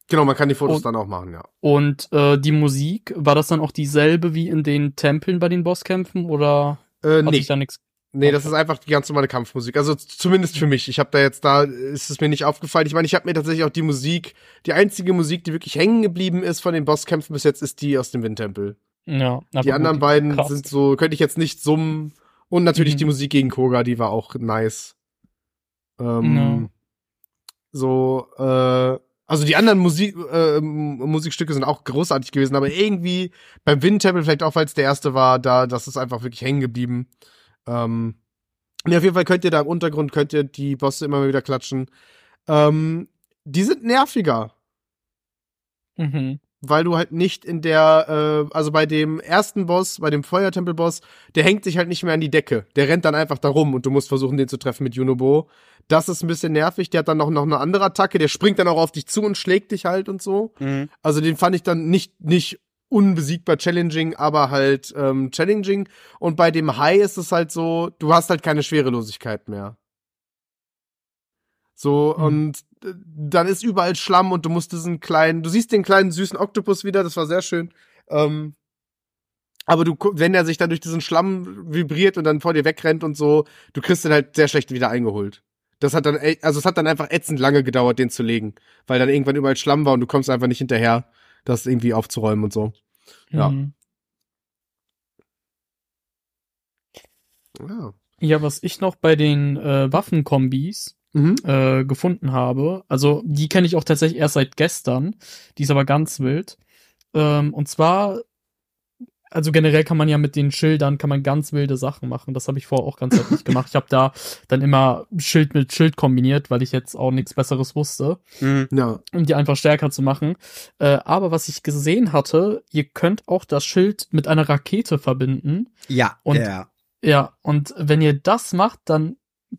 Genau, man kann die Fotos Und- dann auch machen, ja. Und äh, die Musik, war das dann auch dieselbe wie in den Tempeln bei den Bosskämpfen oder Äh, hat nee. sich da nichts? Nee, das ist einfach die ganz normale Kampfmusik. Also zumindest für mich. Ich habe da jetzt da ist es mir nicht aufgefallen. Ich meine, ich habe mir tatsächlich auch die Musik, die einzige Musik, die wirklich hängen geblieben ist von den Bosskämpfen bis jetzt, ist die aus dem Windtempel. Ja, Die anderen gut, beiden krass. sind so, könnte ich jetzt nicht summen. Und natürlich Mhm. die Musik gegen Koga, die war auch nice. Ähm, So, äh, also die anderen Musik, äh, Musikstücke sind auch großartig gewesen, aber irgendwie beim Windtempel, vielleicht auch weil es der erste war, da, das ist einfach wirklich hängen geblieben. Ähm, ja, auf jeden Fall könnt ihr da im Untergrund, könnt ihr die Bosse immer wieder klatschen. Ähm, die sind nerviger Mhm. Weil du halt nicht in der, äh, also bei dem ersten Boss, bei dem Feuertempelboss, der hängt sich halt nicht mehr an die Decke. Der rennt dann einfach da rum und du musst versuchen, den zu treffen mit Junobo. Das ist ein bisschen nervig. Der hat dann noch, noch eine andere Attacke, der springt dann auch auf dich zu und schlägt dich halt und so. Mhm. Also den fand ich dann nicht, nicht unbesiegbar challenging, aber halt ähm, challenging. Und bei dem High ist es halt so, du hast halt keine Schwerelosigkeit mehr. So, Mhm. und dann ist überall Schlamm und du musst diesen kleinen, du siehst den kleinen süßen Oktopus wieder, das war sehr schön. Ähm, aber du, wenn er sich dann durch diesen Schlamm vibriert und dann vor dir wegrennt und so, du kriegst den halt sehr schlecht wieder eingeholt. Das hat dann, e- also es hat dann einfach ätzend lange gedauert, den zu legen, weil dann irgendwann überall Schlamm war und du kommst einfach nicht hinterher, das irgendwie aufzuräumen und so. Ja. Mhm. Ja. Ja, was ich noch bei den äh, Waffenkombis Mhm. äh, gefunden habe, also die kenne ich auch tatsächlich erst seit gestern, die ist aber ganz wild. Ähm, und zwar, also generell kann man ja mit den Schildern kann man ganz wilde Sachen machen. Das habe ich vorher auch ganz nicht gemacht. Ich habe da dann immer Schild mit Schild kombiniert, weil ich jetzt auch nichts Besseres wusste. Mhm. Ja. um die einfach stärker zu machen. Äh, aber was ich gesehen hatte, ihr könnt auch das Schild mit einer Rakete verbinden. Ja, Und- ja. Ja, und wenn ihr das macht, dann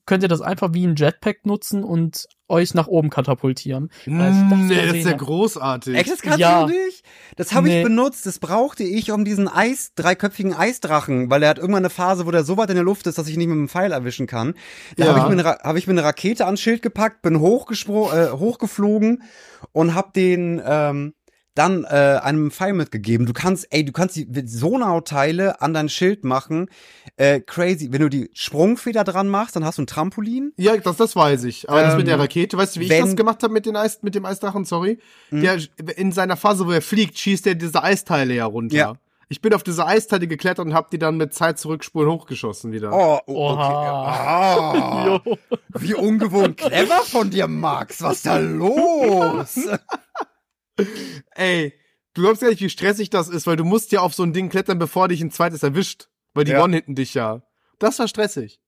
könnt ihr das einfach wie ein Jetpack nutzen und euch nach oben katapultieren. Als ich das nee, das ist ja großartig. Echt, das kannst Ja. du nicht? Das habe ich Nee. benutzt, das brauchte ich um diesen Eis, dreiköpfigen Eisdrachen, weil er hat irgendwann eine Phase, wo der so weit in der Luft ist, dass ich ihn nicht mit dem Pfeil erwischen kann. Da Ja. habe ich, mir hab ich mir eine Rakete ans Schild gepackt, bin hochgespro äh, hochgeflogen und hab den ähm, dann äh, einem Pfeil mitgegeben. Du kannst, ey, du kannst die Sonau-Teile an dein Schild machen. Äh, crazy. Wenn du die Sprungfeder dran machst, dann hast du ein Trampolin. Ja, das, das weiß ich. Aber das Ähm, mit der Rakete, weißt du, wie ich wenn- das gemacht habe mit, den Eis, mit dem Eisdrachen, sorry? Mhm. Der, in seiner Phase, wo er fliegt, schießt er diese Eisteile ja runter. Ja. Ich bin auf diese Eisteile geklettert und hab die dann mit Zeit zurückspulen hochgeschossen wieder. Oh, oh Oha. okay. Jo. Wie ungewohnt clever von dir, Max. Was ist da los? Ey, du glaubst gar nicht, wie stressig das ist, weil du musst ja auf so ein Ding klettern, bevor dich ein zweites erwischt. Weil die Ja. one-hitten dich ja. Das war stressig.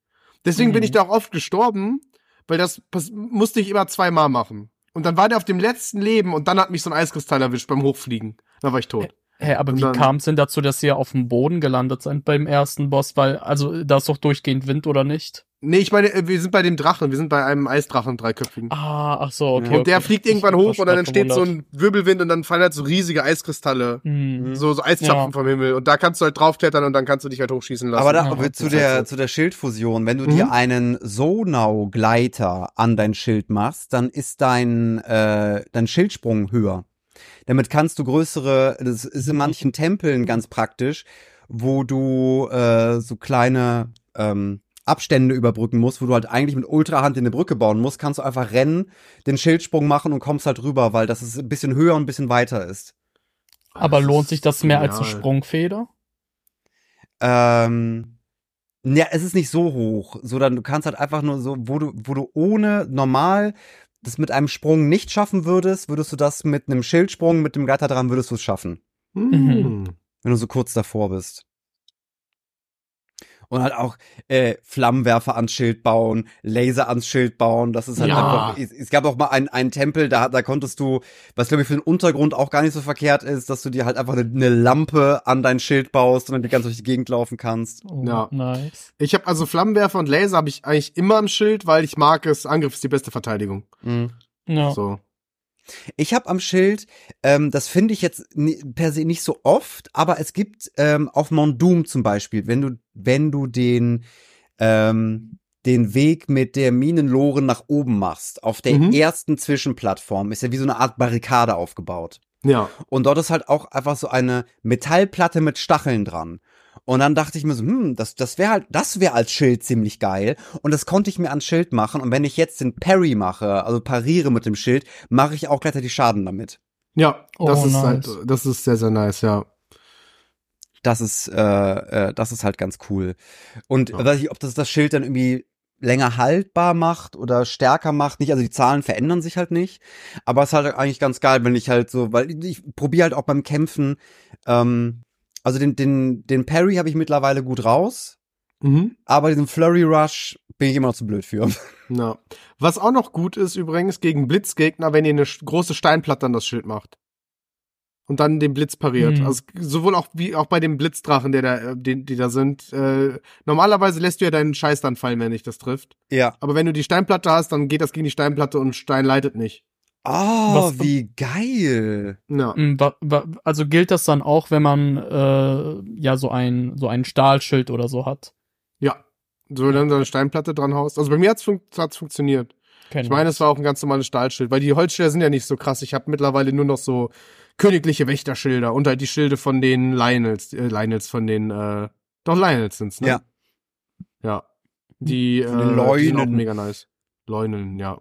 Deswegen bin Mhm. ich da auch oft gestorben, weil das musste ich immer zweimal machen. Und dann war der auf dem letzten Leben und dann hat mich so ein Eiskristall erwischt beim Hochfliegen. Dann war ich tot. Hä, aber Und wie kam es denn dazu, dass ihr auf dem Boden gelandet seid beim ersten Boss? Weil, also, da ist doch durchgehend Wind, oder nicht? Nee, ich meine, äh, wir sind bei dem Drachen, wir sind bei einem Eisdrachen, dreiköpfigen. Ah, ach so, okay. Ja. und der okay. fliegt irgendwann Ich hoch und dann entsteht so ein Wirbelwind und dann fallen halt so riesige Eiskristalle. Hm. So, so Eiszapfen Ja. vom Himmel. Und da kannst du halt draufklettern und dann kannst du dich halt hochschießen lassen. Aber da, Ja, zu, der, halt so. zu der Schildfusion, wenn du Mhm. dir einen Sonau-Gleiter an dein Schild machst, dann ist dein, äh, dein Schildsprung höher. Damit kannst du größere, das ist in manchen Tempeln ganz praktisch, wo du äh, so kleine ähm, Abstände überbrücken musst, wo du halt eigentlich mit Ultrahand eine Brücke bauen musst, kannst du einfach rennen, den Schildsprung machen und kommst halt rüber, weil das ist ein bisschen höher und ein bisschen weiter ist. Aber Das lohnt sich das mehr als eine. Sprungfeder? Ähm, ja, es ist nicht so hoch, so dann du kannst halt einfach nur so, wo du, wo du ohne normal das mit einem Sprung nicht schaffen würdest, würdest du das mit einem Schildsprung, mit dem Gatter dran, würdest du es schaffen, Mhm. wenn du so kurz davor bist. Und halt auch äh, Flammenwerfer ans Schild bauen, Laser ans Schild bauen. Das ist halt Ja. einfach. Es, es gab auch mal einen, einen Tempel, da, da konntest du, was glaube ich für den Untergrund auch gar nicht so verkehrt ist, dass du dir halt einfach eine, eine Lampe an dein Schild baust und dann die ganz durch die Gegend laufen kannst. Oh, Ja. Nice. Ich habe also Flammenwerfer und Laser habe ich eigentlich immer am Schild, weil ich mag es. Angriff ist die beste Verteidigung. Ja. So. Ich habe am Schild, ähm, das finde ich jetzt per se nicht so oft, aber es gibt ähm, auf Mount Doom zum Beispiel, wenn du, wenn du den, ähm, den Weg mit der Minenloren nach oben machst, auf der Mhm. ersten Zwischenplattform, ist ja wie so eine Art Barrikade aufgebaut. Ja. Und dort ist halt auch einfach so eine Metallplatte mit Stacheln dran. Und dann dachte ich mir so, hm, das, das wäre halt, das wäre als Schild ziemlich geil. Und das konnte ich mir ans Schild machen. Und wenn ich jetzt den Parry mache, also pariere mit dem Schild, mache ich auch gleichzeitig Schaden damit. Ja, das Oh, ist nice. halt, das ist sehr, sehr nice, ja. Das ist, äh, äh, das ist halt ganz cool. Und Ja. weiß ich, ob das das Schild dann irgendwie länger haltbar macht oder stärker macht, nicht, also die Zahlen verändern sich halt nicht, aber es ist halt eigentlich ganz geil, wenn ich halt so, weil ich probiere halt auch beim Kämpfen, ähm, also den, den, den Parry habe ich mittlerweile gut raus, Mhm. aber diesen Flurry Rush bin ich immer noch zu blöd für. Ja. Was auch noch gut ist übrigens gegen Blitzgegner, wenn ihr eine große Steinplatte an das Schild macht. Und dann den Blitz pariert. Hm. Also sowohl auch wie auch bei dem Blitzdrachen, der da, äh, die, die da sind. Äh, normalerweise lässt du ja deinen Scheiß dann fallen, wenn dich das trifft. Ja. Aber wenn du die Steinplatte hast, dann geht das gegen die Steinplatte und Stein leitet nicht. Oh, Was- wie geil. Ja. Wa- Also gilt das dann auch, wenn man äh, ja so ein so ein Stahlschild oder so hat? Ja. So, wenn du dann so eine Steinplatte dran haust. Also bei mir hat's, fun hat's funktioniert. Kenn Ich meine, es war auch ein ganz normales Stahlschild, weil die Holzschilder sind ja nicht so krass. Ich habe mittlerweile nur noch so königliche Wächterschilder und halt die Schilde von den Lionels, äh, Lionels von den, äh, doch Lionels sind's, ne? Ja. Ja. Die, Von äh, den die sind auch Leunen. mega nice. Leuneln, ja.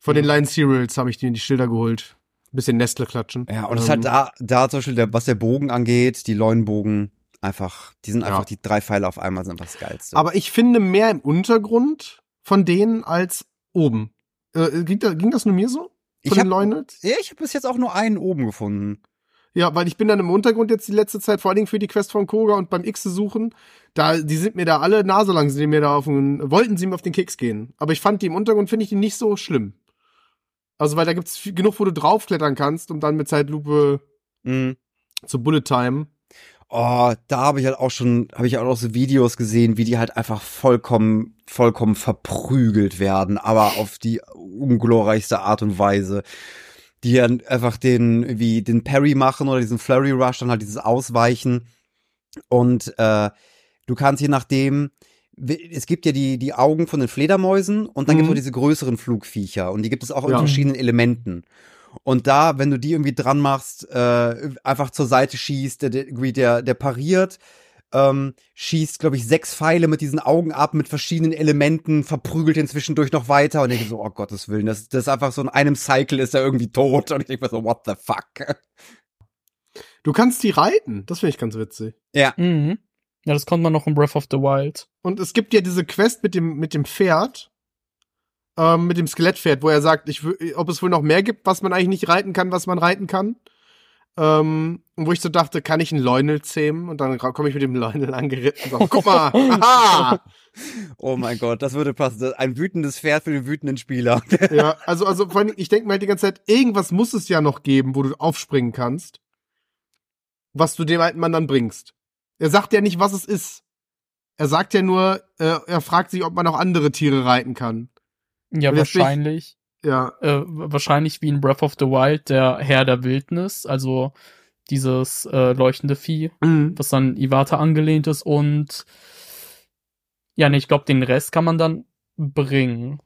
Von den Lion Cereals habe ich die, die Schilder geholt. Ein bisschen Nestle klatschen. Ja, und es Ähm, ist halt da, da zum Beispiel, der, was der Bogen angeht, die Leunenbogen, einfach, die sind Ja. einfach, die drei Pfeile auf einmal sind einfach das Geilste. Aber ich finde mehr im Untergrund von denen als oben. Äh, ging, da, ging das nur mir so? Von ich den hab, Leunels? ja, ich habe bis jetzt auch nur einen oben gefunden. Ja, weil ich bin dann im Untergrund jetzt die letzte Zeit, vor allen Dingen für die Quest von Koga und beim X suchen, da, die sind mir da alle Nase lang, sind die mir da auf den, wollten sie mir auf den Keks gehen. Aber ich fand die im Untergrund, finde ich die nicht so schlimm. Also, weil da gibt's viel, genug, wo du draufklettern kannst, um dann mit Zeitlupe Mhm. zu Bullet Time. Oh, da habe ich halt auch schon, habe ich auch so Videos gesehen, wie die halt einfach vollkommen, vollkommen verprügelt werden, aber auf die unglorreichste Art und Weise. Die dann einfach den, wie den Parry machen oder diesen Flurry Rush, dann halt dieses Ausweichen. Und äh, du kannst je nachdem, es gibt ja die, die Augen von den Fledermäusen und dann Mhm. gibt es auch diese größeren Flugviecher und die gibt es auch in Ja. verschiedenen Elementen. Und da, wenn du die irgendwie dran machst, äh, einfach zur Seite schießt, der, der, der, der pariert, ähm, schießt, glaube ich, sechs Pfeile mit diesen Augen ab, mit verschiedenen Elementen, verprügelt ihn zwischendurch noch weiter und ich denke so, oh Gottes Willen, das, das ist einfach so in einem Cycle ist er irgendwie tot und ich denke mir so, what the fuck? Du kannst die reiten. Das finde ich ganz witzig. Mhm. Ja, das konnte man noch in Breath of the Wild. Und es gibt ja diese Quest mit dem, mit dem Pferd, ähm, mit dem Skelettpferd, wo er sagt, ich, ob es wohl noch mehr gibt, was man eigentlich nicht reiten kann, was man reiten kann. Ähm, und wo ich so dachte, kann ich einen Leunel zähmen? Und dann komme ich mit dem Leunel angeritten und sag, guck mal, haha! Oh mein Gott, das würde passen. Ein wütendes Pferd für den wütenden Spieler. ja, also, also vor allem, ich denke mir halt die ganze Zeit, irgendwas muss es ja noch geben, wo du aufspringen kannst, was du dem alten Mann dann bringst. Er sagt ja nicht, was es ist. Er sagt ja nur, äh, er fragt sich, ob man auch andere Tiere reiten kann. Ja, bin ich- wahrscheinlich. Ja, Äh, wahrscheinlich wie in Breath of the Wild der Herr der Wildnis, also dieses äh, leuchtende Vieh, Mhm. was an Iwata angelehnt ist und ja, nee, ich glaube, den Rest kann man dann bringen.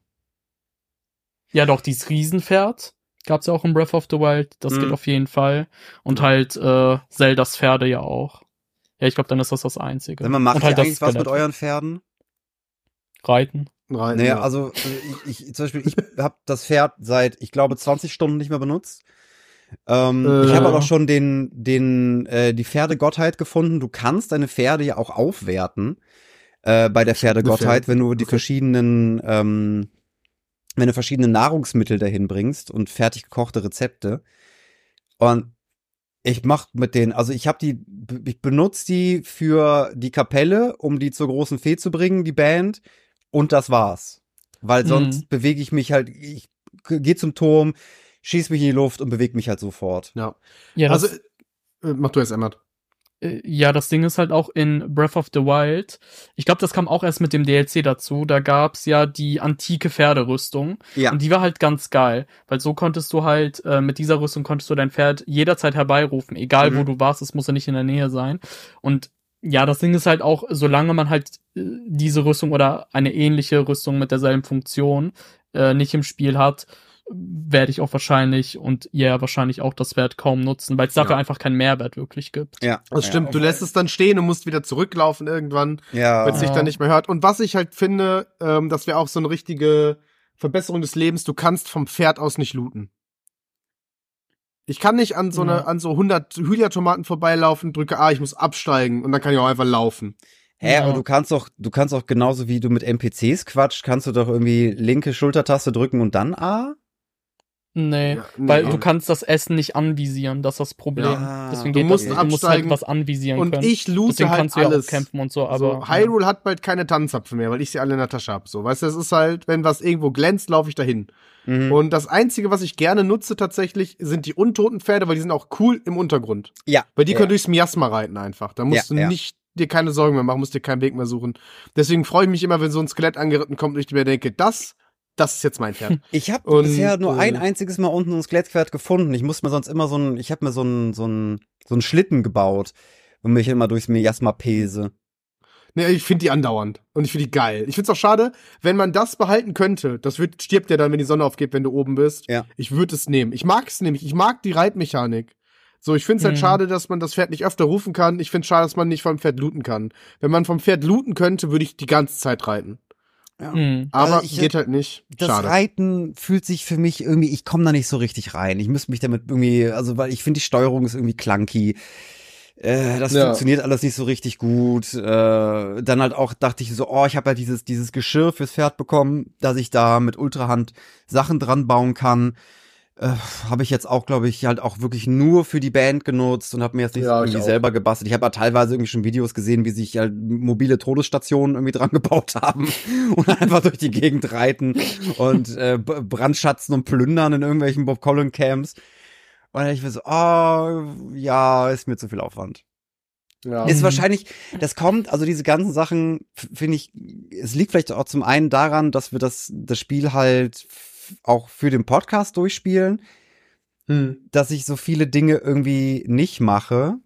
Ja, doch, dieses Riesenpferd gab's ja auch in Breath of the Wild, das Mhm. geht auf jeden Fall. Und halt äh, Zeldas Pferde ja auch. Ja, ich glaube, dann ist das das Einzige. Sag mal, macht halt das eigentlich was mit euren Pferden? Reiten. Reiten, Naja, ja. also ich, ich zum Beispiel, ich habe das Pferd seit, ich glaube, 20 Stunden nicht mehr benutzt. Ähm, Äh. ich habe aber auch schon den, den, äh, die Pferdegottheit gefunden. Du kannst deine Pferde ja auch aufwerten äh, bei der Pferdegottheit, Pferd. wenn du die Okay. verschiedenen, ähm, wenn du verschiedene Nahrungsmittel dahin bringst und fertig gekochte Rezepte. Und ich mach mit denen, also ich habe die, ich benutze die für die Kapelle, um die zur großen Fee zu bringen, die Band, und das war's. Weil sonst Mhm. bewege ich mich halt, ich gehe zum Turm, schieß mich in die Luft und bewege mich halt sofort. ja. Ja, Also, äh, mach du erst, Emmert. Äh, Ja, das Ding ist halt auch in Breath of the Wild. Ich glaube, das kam auch erst mit dem DLC dazu. Da gab's ja die antike Pferderüstung. Ja. Und die war halt ganz geil. Weil so konntest du halt, äh, mit dieser Rüstung konntest du dein Pferd jederzeit herbeirufen. Egal Mhm. wo du warst, es muss ja nicht in der Nähe sein. Und ja, das Ding ist halt auch, solange man halt äh, diese Rüstung oder eine ähnliche Rüstung mit derselben Funktion äh, nicht im Spiel hat, werde ich auch wahrscheinlich und ihr ja wahrscheinlich auch das Wert kaum nutzen, weil es dafür Ja. einfach keinen Mehrwert wirklich gibt. Ja. Das stimmt, du lässt es dann stehen und musst wieder zurücklaufen irgendwann, Ja. wenn es sich Ja. dann nicht mehr hört. Und was ich halt finde, ähm, das wäre auch so eine richtige Verbesserung des Lebens, du kannst vom Pferd aus nicht looten. Ich kann nicht an so eine, Ja. an so 100 Hylia-Tomaten vorbeilaufen, drücke A, ich muss absteigen und dann kann ich auch einfach laufen. Hä, Ja. aber du kannst doch, du kannst auch genauso wie du mit NPCs quatscht, kannst du doch irgendwie linke Schultertaste drücken und dann A? Nee, Ja, nee. weil du kannst das Essen nicht anvisieren, das ist das Problem. Ja. Deswegen Du geht musst das, du musst halt was anvisieren Und können. ich loote Deswegen halt kannst du ja alles. auch kämpfen und so, aber so, Hyrule hat bald keine Tannenzapfen mehr, weil ich sie alle in der Tasche hab. So, weißt du, es ist halt, wenn was irgendwo glänzt, laufe ich dahin. Mhm. Und das einzige, was ich gerne nutze tatsächlich, sind die untoten Pferde, weil die sind auch cool im Untergrund. ja. Weil die ja. können durchs Miasma reiten einfach. Da musst Ja, du ja. nicht dir keine Sorgen mehr machen, musst dir keinen Weg mehr suchen. Deswegen freue ich mich immer, wenn so ein Skelett angeritten kommt und ich mir denke, das, das ist jetzt mein Pferd. Ich habe bisher nur äh, ein einziges Mal unten ein Skelettpferd gefunden. Ich musste mir sonst immer so ein, ich habe mir so ein, so ein, so ein Schlitten gebaut und mich immer durchs Miasma pese. nee, ich finde die andauernd. Und ich finde die geil. Ich finde es auch schade, wenn man das behalten könnte, das wird, stirbt ja dann, wenn die Sonne aufgeht, wenn du oben bist. Ja. Ich würde es nehmen. Ich mag es nämlich. Ich mag die Reitmechanik. So, ich finde es halt Mhm. schade, dass man das Pferd nicht öfter rufen kann. Ich finde es schade, dass man nicht vom Pferd looten kann. Wenn man vom Pferd looten könnte, würde ich die ganze Zeit reiten. Mhm. Aber Also ich- geht halt nicht. Das Schade. Reiten fühlt sich für mich irgendwie, ich komme da nicht so richtig rein. Ich müsste mich damit irgendwie, also weil ich finde die Steuerung ist irgendwie clunky. Äh, das Ja. funktioniert alles nicht so richtig gut. Äh, dann halt auch dachte ich so, oh, ich habe ja dieses dieses Geschirr fürs Pferd bekommen, dass ich da mit Ultrahand Sachen dran bauen kann. Äh, habe ich jetzt auch, glaube ich, halt auch wirklich nur für die Band genutzt und habe mir jetzt nicht Ja, irgendwie selber gebastelt. Ich habe ja teilweise irgendwie schon Videos gesehen, wie sich halt mobile Todesstationen irgendwie dran gebaut haben und einfach durch die Gegend reiten und äh, brandschatzen und plündern in irgendwelchen Bob Collin Camps. Und dann ich mir so, oh, ja, ist mir zu viel Aufwand. Ja. Ist Mhm. wahrscheinlich, das kommt, also diese ganzen Sachen, finde ich, es liegt vielleicht auch zum einen daran, dass wir das, das Spiel halt auch für den Podcast durchspielen, Hm. dass ich so viele Dinge irgendwie nicht mache.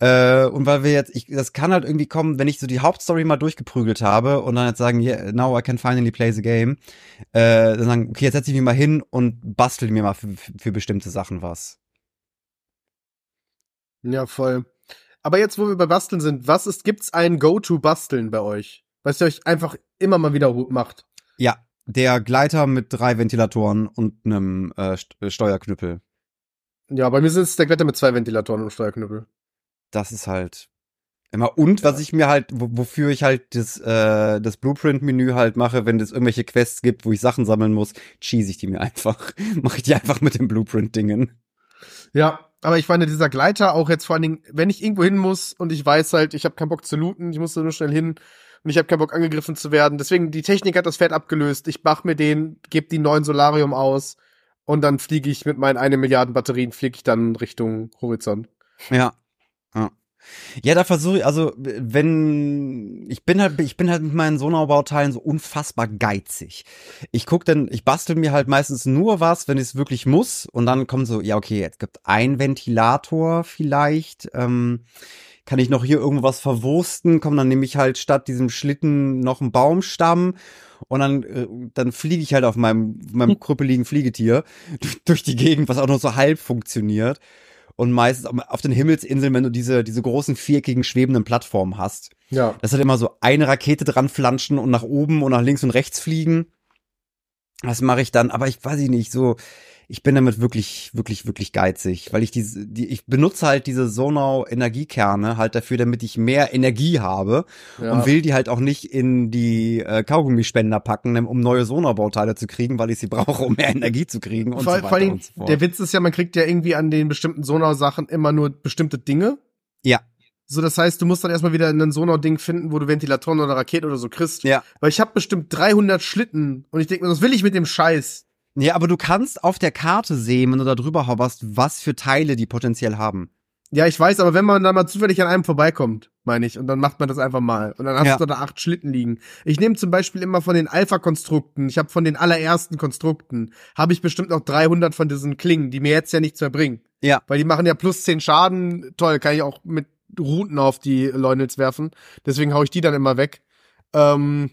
Äh, und weil wir jetzt, ich, das kann halt irgendwie kommen, wenn ich so die Hauptstory mal durchgeprügelt habe und dann jetzt sagen, yeah, now I can finally play the game, äh, dann sagen, okay, jetzt setze ich mich mal hin und bastel mir mal für, für bestimmte Sachen was. Ja, voll. Aber jetzt, wo wir bei Basteln sind, was ist, gibt's ein Go-To-Basteln bei euch? Was ihr euch einfach immer mal wieder macht? Ja, der Gleiter mit drei Ventilatoren und einem äh, äh, Steuerknüppel. Ja, bei mir sind es der Glätter mit zwei Ventilatoren und Steuerknüppel. Das ist halt immer. Und was ich mir halt, wo, wofür ich halt das, äh, das Blueprint-Menü halt mache, wenn es irgendwelche Quests gibt, wo ich Sachen sammeln muss, cheese ich die mir einfach. Mache ich die einfach mit den Blueprint-Dingen. Ja, aber ich meine, dieser Gleiter auch jetzt vor allen Dingen, wenn ich irgendwo hin muss und ich weiß halt, ich habe keinen Bock zu looten, ich muss da nur schnell hin und ich habe keinen Bock angegriffen zu werden. Deswegen, die Technik hat das Pferd abgelöst. Ich mach mir den, gebe die neuen Solarium aus und dann fliege ich mit meinen eine Milliarden Batterien, fliege ich dann Richtung Horizont. Ja. Ja. Ja, da versuche ich, also wenn ich bin halt, ich bin halt mit meinen Sonarbauteilen so unfassbar geizig. Ich guck dann, ich bastel mir halt meistens nur was, wenn ich es wirklich muss, und dann kommt so, ja okay, jetzt gibt ein Ventilator vielleicht, ähm, kann ich noch hier irgendwas verwursten, komm, dann nehme ich halt statt diesem Schlitten noch einen Baumstamm und dann, äh, dann fliege ich halt auf meinem, meinem krüppeligen Fliegetier durch, die Gegend, was auch nur so halb funktioniert. Und meistens auf den Himmelsinseln, wenn du diese, diese großen viereckigen schwebenden Plattformen hast. Ja. Das hat immer so eine Rakete dran flanschen und nach oben und nach links und rechts fliegen. Das mache ich dann, aber ich weiß ich nicht, so, ich bin damit wirklich, wirklich, wirklich geizig, weil ich diese, die, ich benutze halt diese Sonau Energiekerne halt dafür, damit ich mehr Energie habe ja. und will die halt auch nicht in die äh, Kaugummispender packen, um neue Sonar-Bauteile zu kriegen, weil ich sie brauche, um mehr Energie zu kriegen und vor, so weiter vor allem, und so fort. der Witz ist ja, man kriegt ja irgendwie an den bestimmten Sonar-Sachen immer nur bestimmte Dinge. Ja. So, das heißt, du musst dann erstmal wieder ein Sonar-Ding finden, wo du Ventilatoren oder Rakete oder so kriegst. Ja. Weil ich habe bestimmt 300 Schlitten und ich denke mir, was will ich mit dem Scheiß? Ja, aber du kannst auf der Karte sehen, wenn du da drüber hoverst, was für Teile die potenziell haben. Ja, ich weiß, aber wenn man da mal zufällig an einem vorbeikommt, meine ich, und dann macht man das einfach mal. Und dann hast Ja. du da acht Schlitten liegen. Ich nehme zum Beispiel immer von den Alpha-Konstrukten, ich habe von den allerersten Konstrukten, habe ich bestimmt noch 300 von diesen Klingen, die mir jetzt ja nichts mehr bringen. Ja. Weil die machen ja plus 10 Schaden. Toll, kann ich auch mit Routen auf die Leunels werfen. Deswegen hau ich die dann immer weg. Ähm,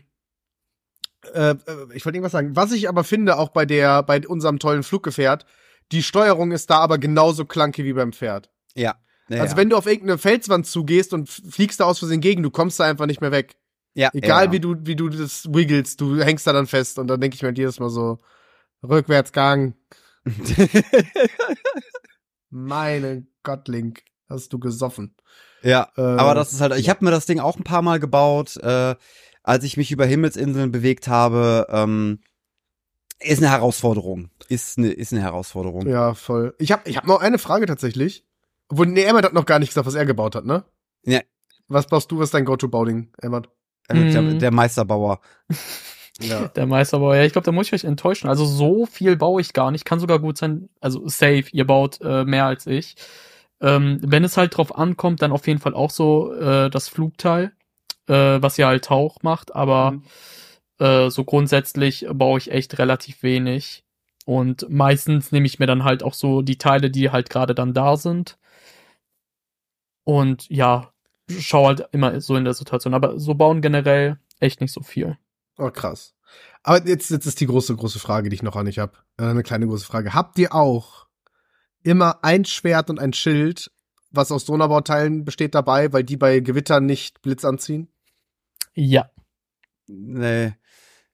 äh, äh, ich wollte irgendwas sagen. Was ich aber finde, auch bei der, bei unserem tollen Fluggefährt, die Steuerung ist da aber genauso clunky wie beim Pferd. Ja. ja also wenn du auf irgendeine Felswand zugehst und fliegst da aus Versehen gegen, du kommst da einfach nicht mehr weg. ja, Egal ja. wie du, wie du das wiggelst, du hängst da dann fest und dann denke ich mir jedes Mal so, Rückwärtsgang. Meine Gott, Link, hast du gesoffen. ja. Äh, Aber das ist halt, ich habe mir das Ding auch ein paar Mal gebaut, äh, als ich mich über Himmelsinseln bewegt habe. Ähm, ist eine Herausforderung. Ist eine, ist eine Herausforderung. Ja, voll. Ich habe ich hab noch eine Frage tatsächlich. Obwohl, nee, Emmert hat noch gar nicht gesagt, was er gebaut hat, ne? Ja. Was baust du, was ist dein Go-To-Bauding, Emmert? Äh, Der, Mhm. der Meisterbauer. Ja. Der Meisterbauer, ja, ich glaube, da muss ich euch enttäuschen. Also so viel baue ich gar nicht. Kann sogar gut sein, also safe, ihr baut äh, mehr als ich. Ähm, wenn es halt drauf ankommt, dann auf jeden Fall auch so äh, das Flugteil, äh, was ihr halt auch macht, aber Mhm. äh, so grundsätzlich baue ich echt relativ wenig. Und meistens nehme ich mir dann halt auch so die Teile, die halt gerade dann da sind. Und ja, schau halt immer so in der Situation. Aber so bauen generell echt nicht so viel. Oh, krass. Aber jetzt, jetzt ist die große, große Frage, die ich noch an euch habe. Äh, eine kleine große Frage. Habt ihr auch immer ein Schwert und ein Schild, was aus Donaubauteilen besteht dabei, weil die bei Gewittern nicht Blitz anziehen? Ja. Nee.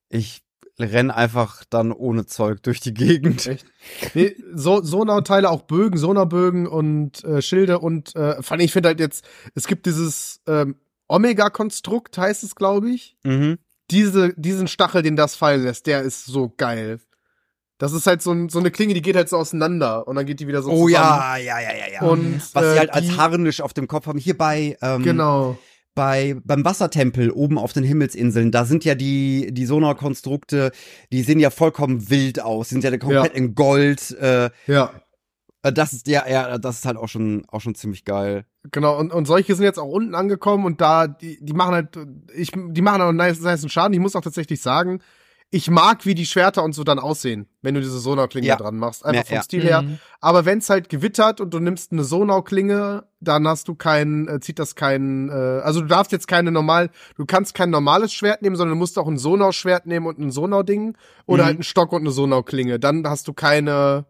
Ich renn einfach dann ohne Zeug durch die Gegend. Echt? Nee, so, Sonauteile, auch Bögen, Sonaubögen und äh, Schilde und äh, fand ich finde halt jetzt, es gibt dieses ähm, Omega-Konstrukt, heißt es, glaube ich. Mhm. Diese, diesen Stachel, den das fallen lässt, der ist so geil. Das ist halt so, ein, so eine Klinge, die geht halt so auseinander und dann geht die wieder so Oh zusammen. ja, ja, ja, ja, ja. Und Was äh, sie halt die, als Harnisch auf dem Kopf haben. Hier bei, ähm, Genau. Bei beim Wassertempel oben auf den Himmelsinseln, da sind ja die die Sonarkonstrukte, die sehen ja vollkommen wild aus, sind ja komplett Ja. in Gold. Äh, Ja. äh, das ist ja, ja, das ist halt auch schon auch schon ziemlich geil. Genau, und, und solche sind jetzt auch unten angekommen und da, die, die machen halt, ich, die machen auch einen nice, nice Schaden. Ich muss auch tatsächlich sagen, ich mag, wie die Schwerter und so dann aussehen, wenn du diese Sonauklinge Ja. dran machst. Einfach Ja, vom ja. Stil her. Mhm. Aber wenn's halt gewittert und du nimmst eine Sonauklinge, dann hast du kein, äh, zieht das kein, äh, also du darfst jetzt keine normal, du kannst kein normales Schwert nehmen, sondern du musst auch ein Sonau-Schwert nehmen und ein Sonau-Ding oder Mhm. halt einen Stock und eine Sonauklinge. Dann hast du keine,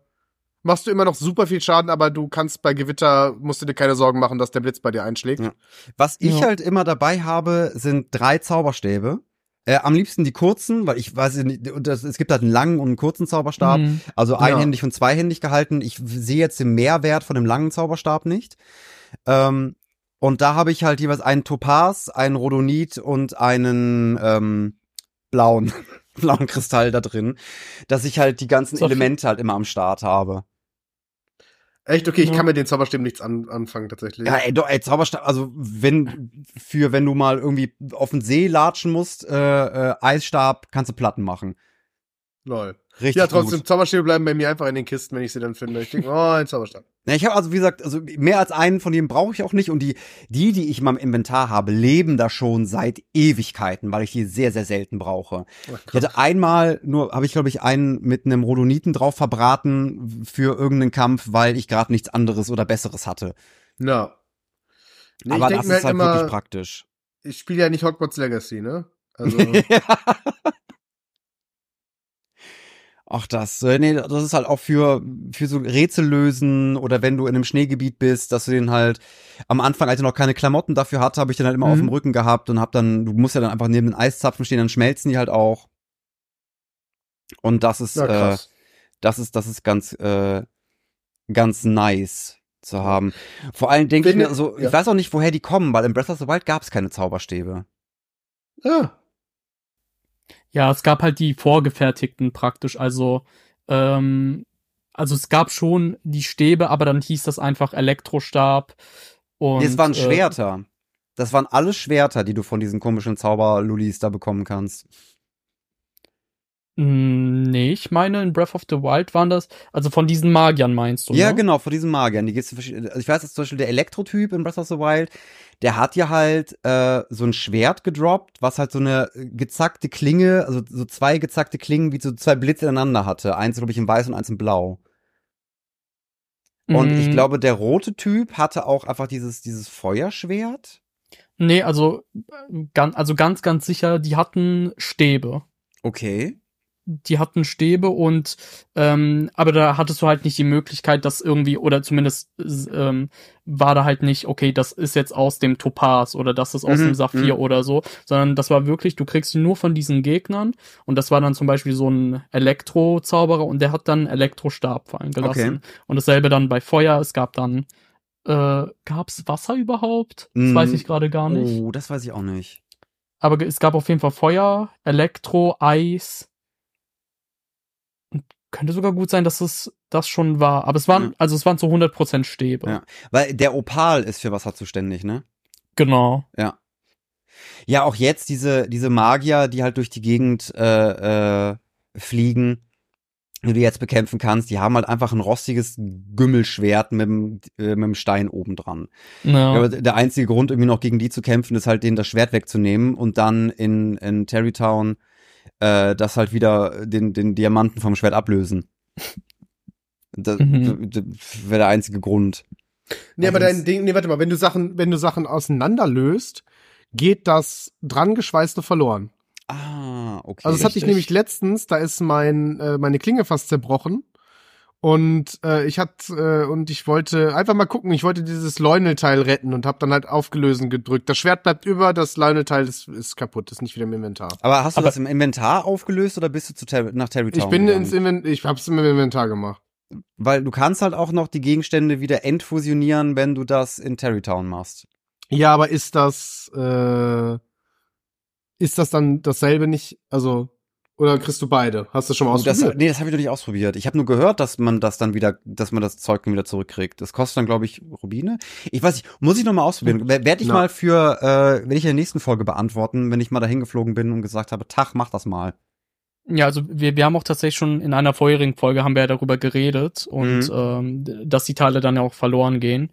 machst du immer noch super viel Schaden, aber du kannst bei Gewitter, musst du dir keine Sorgen machen, dass der Blitz bei dir einschlägt. Ja. Was ich Ja. halt immer dabei habe, sind drei Zauberstäbe. Äh, am liebsten die kurzen, weil ich weiß nicht, das, es gibt halt einen langen und einen kurzen Zauberstab, Mhm. also einhändig und zweihändig gehalten. Ich sehe jetzt den Mehrwert von dem langen Zauberstab nicht. Ähm, und da habe ich halt jeweils einen Topaz, einen Rhodonit und einen ähm, blauen, blauen Kristall da drin, dass ich halt die ganzen Elemente halt immer am Start habe. Echt? Okay, ich kann mit den Zauberstäben nichts an, anfangen, tatsächlich. Ja, ey, doch, ey, Zauberstab, also wenn für wenn du mal irgendwie auf den See latschen musst, äh, äh, Eisstab, kannst du Platten machen. Lol. Richtig Ja, trotzdem, gut. Zauberstäbe bleiben bei mir einfach in den Kisten, wenn ich sie dann finde. Ich denke, oh, ein Zauberstab. Ja, ich habe also wie gesagt, also mehr als einen von denen brauche ich auch nicht und die die, die ich in meinem Inventar habe, leben da schon seit Ewigkeiten, weil ich die sehr sehr selten brauche. Oh, Ich hatte einmal nur habe ich glaube ich einen mit einem Rhodoniten drauf verbraten für irgendeinen Kampf, weil ich gerade nichts anderes oder besseres hatte. Ja. Nee, Aber das ist halt immer, wirklich praktisch. ich spiele ja nicht Hogwarts Legacy, ne? Also, Ach das, äh, nee, das ist halt auch für für so Rätsel lösen oder wenn du in einem Schneegebiet bist, dass du den halt am Anfang, als ich noch keine Klamotten dafür hatte, habe ich den halt immer Mhm. auf dem Rücken gehabt und hab dann, du musst ja dann einfach neben den Eiszapfen stehen, dann schmelzen die halt auch. Und das ist, ja, äh, das ist, das ist ganz, äh, ganz nice zu haben. Vor allem denke ich mir so, ja. ich weiß auch nicht, woher die kommen, weil in Breath of the Wild gab es keine Zauberstäbe. Ja. Ja, es gab halt die vorgefertigten praktisch, also ähm, also es gab schon die Stäbe, aber dann hieß das einfach Elektrostab und Nee, es waren äh, Schwerter. Das waren alles Schwerter, die du von diesen komischen Zauberlulis da bekommen kannst. Mh, nee, ich meine in Breath of the Wild waren das, also von diesen Magiern meinst du, Ja, ne? genau, von diesen Magiern. Die gibt's in verschiedene- also ich weiß, dass zum Beispiel der Elektrotyp in Breath of the Wild, der hat ja halt äh, so ein Schwert gedroppt, was halt so eine gezackte Klinge, also so zwei gezackte Klingen wie so zwei Blitze ineinander hatte. Eins, glaube ich, in weiß und eins in blau. Und ich Mm, glaube, der rote Typ hatte auch einfach dieses, dieses Feuerschwert. Nee, also, äh, ganz, also ganz, ganz sicher, die hatten Stäbe. Okay. Die hatten Stäbe und ähm, aber da hattest du halt nicht die Möglichkeit, dass irgendwie oder zumindest ähm, war da halt nicht, okay, das ist jetzt aus dem Topaz oder das ist aus Mhm, dem Saphir mhm. oder so, sondern das war wirklich, du kriegst ihn nur von diesen Gegnern und das war dann zum Beispiel so ein Elektro-Zauberer und der hat dann Elektrostab fallen gelassen. Und dasselbe dann bei Feuer, es gab dann äh, gab's Wasser überhaupt? Das Mhm. weiß ich gerade gar nicht. Oh, das weiß ich auch nicht. Aber es gab auf jeden Fall Feuer, Elektro, Eis. Könnte sogar gut sein, dass es das schon war. Aber es waren, Ja. also es waren zu 100% Stäbe. Ja. Weil der Opal ist für Wasser zuständig, ne? Genau. Ja. Ja, auch jetzt diese, diese Magier, die halt durch die Gegend äh, äh, fliegen, die du jetzt bekämpfen kannst, die haben halt einfach ein rostiges Gümmelschwert mit dem, äh, mit dem Stein oben dran. Ja. Aber der einzige Grund, irgendwie noch gegen die zu kämpfen, ist halt denen das Schwert wegzunehmen und dann in, in Terrytown äh, das halt wieder den, den Diamanten vom Schwert ablösen. Das, Mhm. wäre der einzige Grund. Nee, aber Also dein Ding, nee, warte mal, wenn du Sachen, wenn du Sachen auseinanderlöst, geht das dran geschweißte verloren. Ah, okay. Also das hatte ich nämlich letztens, da ist mein äh, meine Klinge fast zerbrochen und äh, ich hatte äh, und ich wollte einfach mal gucken, ich wollte dieses Leunelteil retten und habe dann halt aufgelösen gedrückt. Das Schwert bleibt über, das Leunelteil ist, ist kaputt, ist nicht wieder im Inventar. Aber hast du Aber- das im Inventar aufgelöst oder bist du zu Ter nach Terrytown Ich bin gegangen? ins Inventar, ich hab's im Inventar gemacht. Weil du kannst halt auch noch die Gegenstände wieder entfusionieren, wenn du das in Terrytown machst. Ja, aber ist das äh, ist das dann dasselbe nicht? Also oder kriegst du beide? Hast du schon mal Oh, das, ausprobiert? nee, das habe ich noch nicht ausprobiert. Ich habe nur gehört, dass man das dann wieder, dass man das Zeug dann wieder zurückkriegt. Das kostet dann, glaube ich, Rubine. Ich weiß nicht, muss ich noch mal ausprobieren. Werde ich Na. mal für, äh, werde ich in der nächsten Folge beantworten, wenn ich mal dahin geflogen bin und gesagt habe, Tag, mach das mal. Ja, also wir, wir haben auch tatsächlich schon in einer vorherigen Folge haben wir ja darüber geredet und Mhm. ähm, dass die Teile dann ja auch verloren gehen.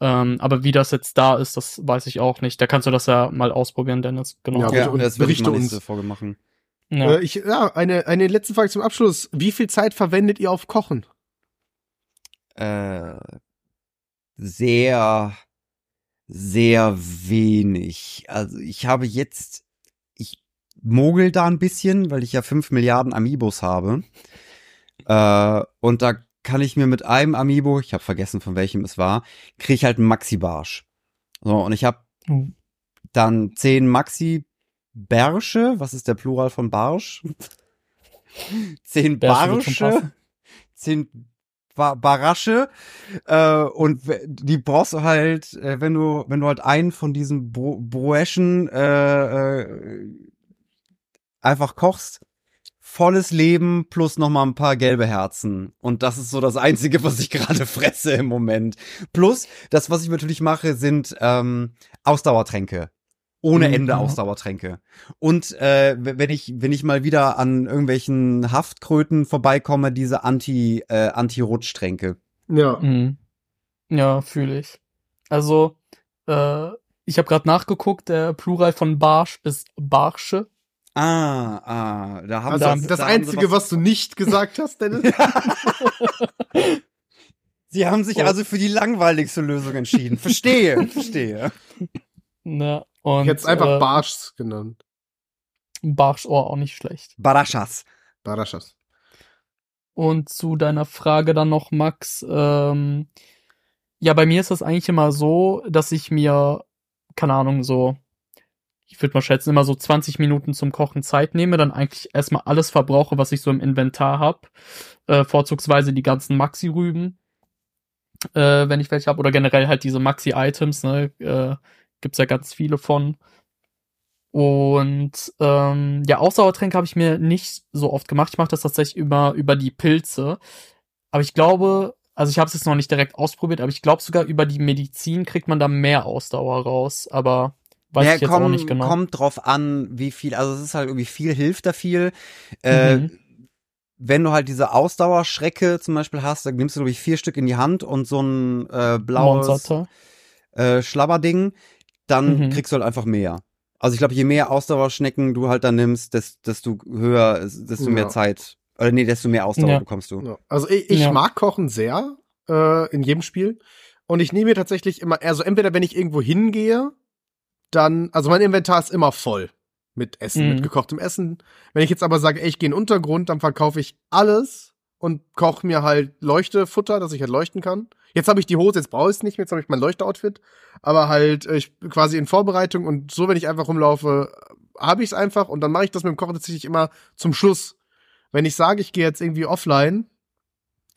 Ähm, aber wie das jetzt da ist, das weiß ich auch nicht. Da kannst du das ja mal ausprobieren, Dennis. Genau. Ja, Ja, und das werde ich mal nächste Folge machen. Ja. Äh, ich, ja, eine, eine letzte Frage zum Abschluss. Wie viel Zeit verwendet ihr auf Kochen? Äh, sehr, sehr wenig. Also ich habe jetzt, ich mogel da ein bisschen, weil ich ja fünf Milliarden Amiibos habe. Äh, und da kann ich mir mit einem Amiibo, ich habe vergessen von welchem es war, kriege ich halt einen Maxi-Barsch. So, und ich habe Oh. dann zehn Maxi-Bärsche. Was ist der Plural von Barsch? zehn Bärsche Barsche. Zehn ba Barasche. Äh, und die brauchst du halt, äh, wenn du, wenn du halt einen von diesen Bro Broeschen äh, äh, einfach kochst. Volles Leben plus noch mal ein paar gelbe Herzen. Und das ist so das Einzige, was ich gerade fresse im Moment. Plus, das, was ich natürlich mache, sind ähm, Ausdauertränke. Ohne Mhm. Ende Ausdauertränke. Und äh, wenn ich, wenn ich mal wieder an irgendwelchen Haftkröten vorbeikomme, diese Anti, äh, Anti-Rutschtränke. Ja. Mhm. Ja, fühle ich. Also, äh, ich habe gerade nachgeguckt, der Plural von Barsch ist Barsche. Ah, ah, da haben Also sie, das da haben Einzige, sie was du nicht gesagt hast, Dennis. Sie haben sich Oh. also für die langweiligste Lösung entschieden. Verstehe, verstehe. Ne? Und Ich hätte es einfach äh, Barschs genannt. Barschohr auch nicht schlecht. Barashas. Barashas. Und zu deiner Frage dann noch, Max, ähm, ja, bei mir ist das eigentlich immer so, dass ich mir, keine Ahnung, so, ich würde mal schätzen, immer so 20 Minuten zum Kochen Zeit nehme, dann eigentlich erstmal alles verbrauche, was ich so im Inventar hab, äh, vorzugsweise die ganzen Maxi-Rüben, äh, wenn ich welche habe, oder generell halt diese Maxi-Items, ne, äh, gibt's ja ganz viele von. Und ähm, ja, Ausdauertränke habe ich mir nicht so oft gemacht. Ich mache das tatsächlich über, über die Pilze. Aber ich glaube, also ich habe es jetzt noch nicht direkt ausprobiert, aber ich glaube sogar über die Medizin kriegt man da mehr Ausdauer raus. Aber weiß ja, ich jetzt komm, auch nicht genau. kommt drauf an, wie viel, also es ist halt irgendwie viel hilft da viel. Äh, Mhm. Wenn du halt diese Ausdauerschrecke zum Beispiel hast, dann nimmst du, glaube ich, vier Stück in die Hand und so ein äh, blaues äh, Schlabberding, dann Mhm. kriegst du halt einfach mehr. Also ich glaube, je mehr Ausdauerschnecken du halt dann nimmst, des- desto höher, desto mehr Ja. Zeit, oder nee, desto mehr Ausdauer Ja. bekommst du. Ja. Also ich, ich Ja. mag Kochen sehr äh, in jedem Spiel. Und ich nehme mir tatsächlich immer, also entweder wenn ich irgendwo hingehe, dann, also mein Inventar ist immer voll mit Essen, Mhm. mit gekochtem Essen. Wenn ich jetzt aber sage, ey, ich gehe in den Untergrund, dann verkaufe ich alles und koche mir halt Leuchtefutter, dass ich halt leuchten kann. Jetzt habe ich die Hose, jetzt brauche ich es nicht mehr, jetzt habe ich mein Leuchteoutfit. Aber halt, äh, ich bin quasi in Vorbereitung und so, wenn ich einfach rumlaufe, habe ich es einfach und dann mache ich das mit dem Kochen tatsächlich immer zum Schluss. Wenn ich sage, ich gehe jetzt irgendwie offline,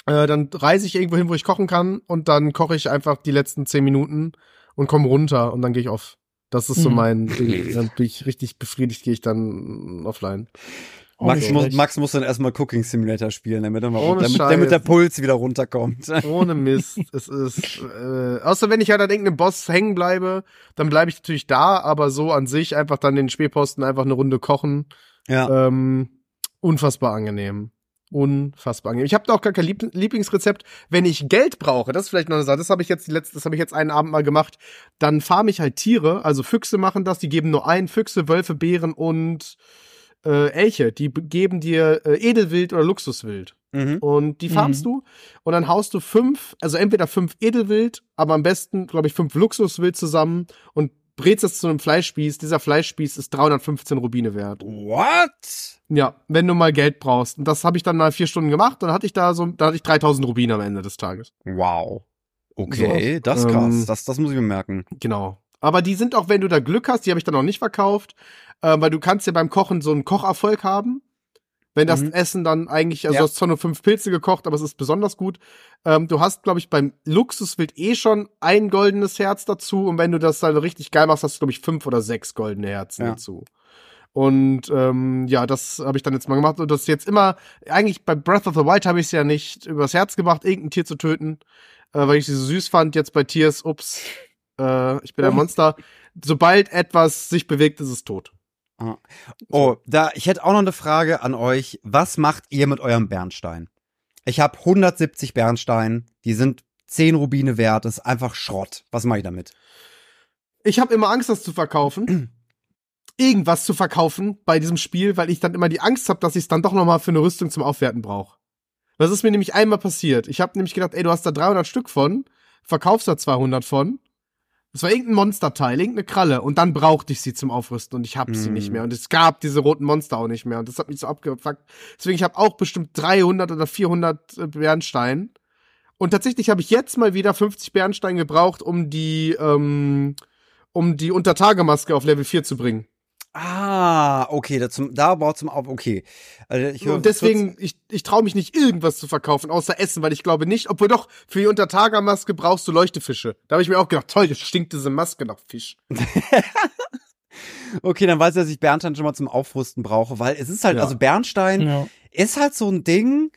äh, dann reise ich irgendwo hin, wo ich kochen kann und dann koche ich einfach die letzten zehn Minuten und komme runter und dann gehe ich off. Das ist so Mhm. mein Ding. Dann bin ich richtig befriedigt, gehe ich dann offline. Max, muss. Max muss dann erstmal Cooking Simulator spielen, damit, er mal, damit, damit der Puls wieder runterkommt. Ohne Mist. es ist, äh, außer wenn ich halt an irgendeinem Boss hängen bleibe, dann bleibe ich natürlich da, aber so an sich einfach dann den Spielposten einfach eine Runde kochen. Ja. Ähm, unfassbar angenehm. Unfassbar angenehm. Ich habe da auch gar kein Lieb Lieblingsrezept. Wenn ich Geld brauche, das ist vielleicht noch eine Sache, das habe ich jetzt die letzte, das habe ich jetzt einen Abend mal gemacht, dann farm ich halt Tiere, also Füchse machen das, die geben nur ein, Füchse, Wölfe, Bären und äh, Elche, die geben dir äh, Edelwild oder Luxuswild. Mhm. Und die farmst du und dann haust du fünf, also entweder fünf Edelwild, aber am besten, glaube ich, fünf Luxuswild zusammen und brätst es zu einem Fleischspieß. Dieser Fleischspieß ist 315 Rubine wert. What? Ja, wenn du mal Geld brauchst. Und das habe ich dann mal vier Stunden gemacht. Dann hatte ich da so, da hatte ich 3000 Rubine am Ende des Tages. Wow. Okay, So, das ist krass. ähm, das, das muss ich mir merken. Genau. Aber die sind auch, wenn du da Glück hast, die habe ich dann noch nicht verkauft, äh, weil du kannst ja beim Kochen so einen Kocherfolg haben. Wenn das Mhm. Essen dann eigentlich, also Ja. du hast zwar nur fünf Pilze gekocht, aber es ist besonders gut. Ähm, du hast, glaube ich, beim Luxuswild eh schon ein goldenes Herz dazu und wenn du das dann richtig geil machst, hast du, glaube ich, fünf oder sechs goldene Herzen Ja. dazu. Und ähm, ja, das habe ich dann jetzt mal gemacht. Und das ist jetzt immer, eigentlich bei Breath of the Wild habe ich es ja nicht übers Herz gemacht, irgendein Tier zu töten, äh, weil ich sie so süß fand. Jetzt bei Tiers, ups, äh, ich bin ein Monster. Sobald etwas sich bewegt, ist es tot. Oh, da, ich hätte auch noch eine Frage an euch. Was macht ihr mit eurem Bernstein? Ich habe 170 Bernstein, die sind 10 Rubine wert, das ist einfach Schrott. Was mache ich damit? Ich habe immer Angst, das zu verkaufen. Irgendwas zu verkaufen bei diesem Spiel, weil ich dann immer die Angst habe, dass ich es dann doch noch mal für eine Rüstung zum Aufwerten brauche. Das ist mir nämlich einmal passiert. Ich habe nämlich gedacht, ey, du hast da 300 Stück von, verkaufst da 200 von. Das war irgendein Monsterteil, irgendeine Kralle. Und dann brauchte ich sie zum Aufrüsten und ich hab sie Mm. nicht mehr. Und es gab diese roten Monster auch nicht mehr. Und das hat mich so abgefuckt. Deswegen, ich habe auch bestimmt 300 oder 400 äh, Bernstein. Und tatsächlich habe ich jetzt mal wieder 50 Bernstein gebraucht, um die, ähm, um die Untertagemaske auf Level 4 zu bringen. Ah, okay, da, zum, da baut zum Auf, okay. Also ich höre Und deswegen, ich, ich traue mich nicht, irgendwas zu verkaufen, außer Essen, weil ich glaube nicht, obwohl doch, für die Untertagermaske brauchst du Leuchtefische. Da habe ich mir auch gedacht, toll, das stinkt diese Maske nach Fisch. Okay, dann weiß ich, dass ich Bernstein schon mal zum Aufrüsten brauche, weil es ist halt, Ja. also Bernstein Ja. ist halt so ein Ding,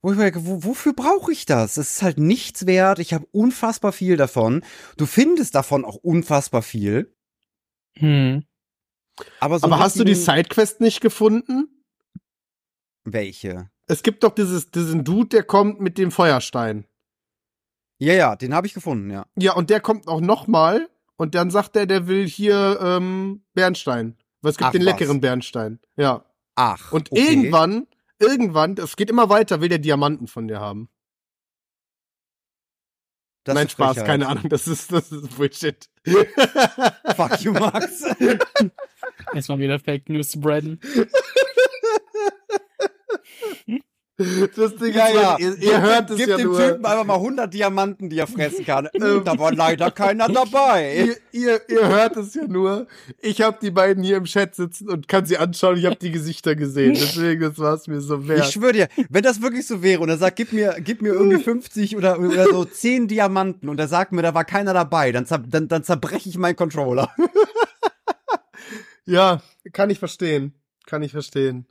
wo ich mir denke, wo, wofür brauche ich das? Es ist halt nichts wert. Ich habe unfassbar viel davon. Du findest davon auch unfassbar viel. Hm. Aber Aber, so einen hast du die Sidequest nicht gefunden? Welche? Es gibt doch dieses, diesen Dude, der kommt mit dem Feuerstein. Ja, ja, den habe ich gefunden, ja. Ja, und der kommt auch noch mal und dann sagt er, der will hier ähm, Bernstein. Weil es gibt Ach, den was. leckeren Bernstein. Ja. Ach. Und okay. irgendwann, irgendwann, es geht immer weiter, will der Diamanten von dir haben. Das Nein, Spaß, Frechheit. keine Ahnung, das ist, das ist Bullshit. Fuck you, Max. Erstmal wieder Fake News spreaden. Das Ding ja, ist, ja. ihr, ihr hört es Gib ja dem nur. Typen einfach mal 100 Diamanten, die er fressen kann. Äh, da war leider keiner dabei. Ihr, ihr, ihr hört es ja nur. Ich habe die beiden hier im Chat sitzen und kann sie anschauen. Ich habe die Gesichter gesehen. Deswegen, das war es mir so Ich wert. schwöre dir, wenn das wirklich so wäre und er sagt, gib mir, gib mir irgendwie 50 oder, oder so 10 Diamanten und er sagt mir, da war keiner dabei, dann, zer, dann, dann zerbreche ich meinen Controller. Ja, kann ich verstehen. Kann ich verstehen.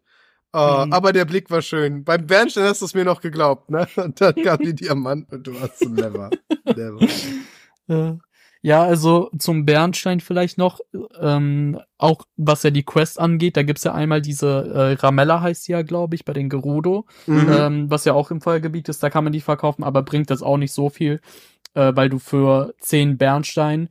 Oh, Mhm. Aber der Blick war schön. Beim Bernstein hast du es mir noch geglaubt, ne? Und dann kamen die Diamanten und du warst so never. never. Ja, also zum Bernstein vielleicht noch, ähm, auch was ja die Quest angeht, da gibt's ja einmal diese äh, Ramella heißt sie ja, glaube ich, bei den Gerudo, Mhm. ähm, was ja auch im Feuergebiet ist, da kann man die verkaufen, aber bringt das auch nicht so viel, äh, weil du für 10 Bernstein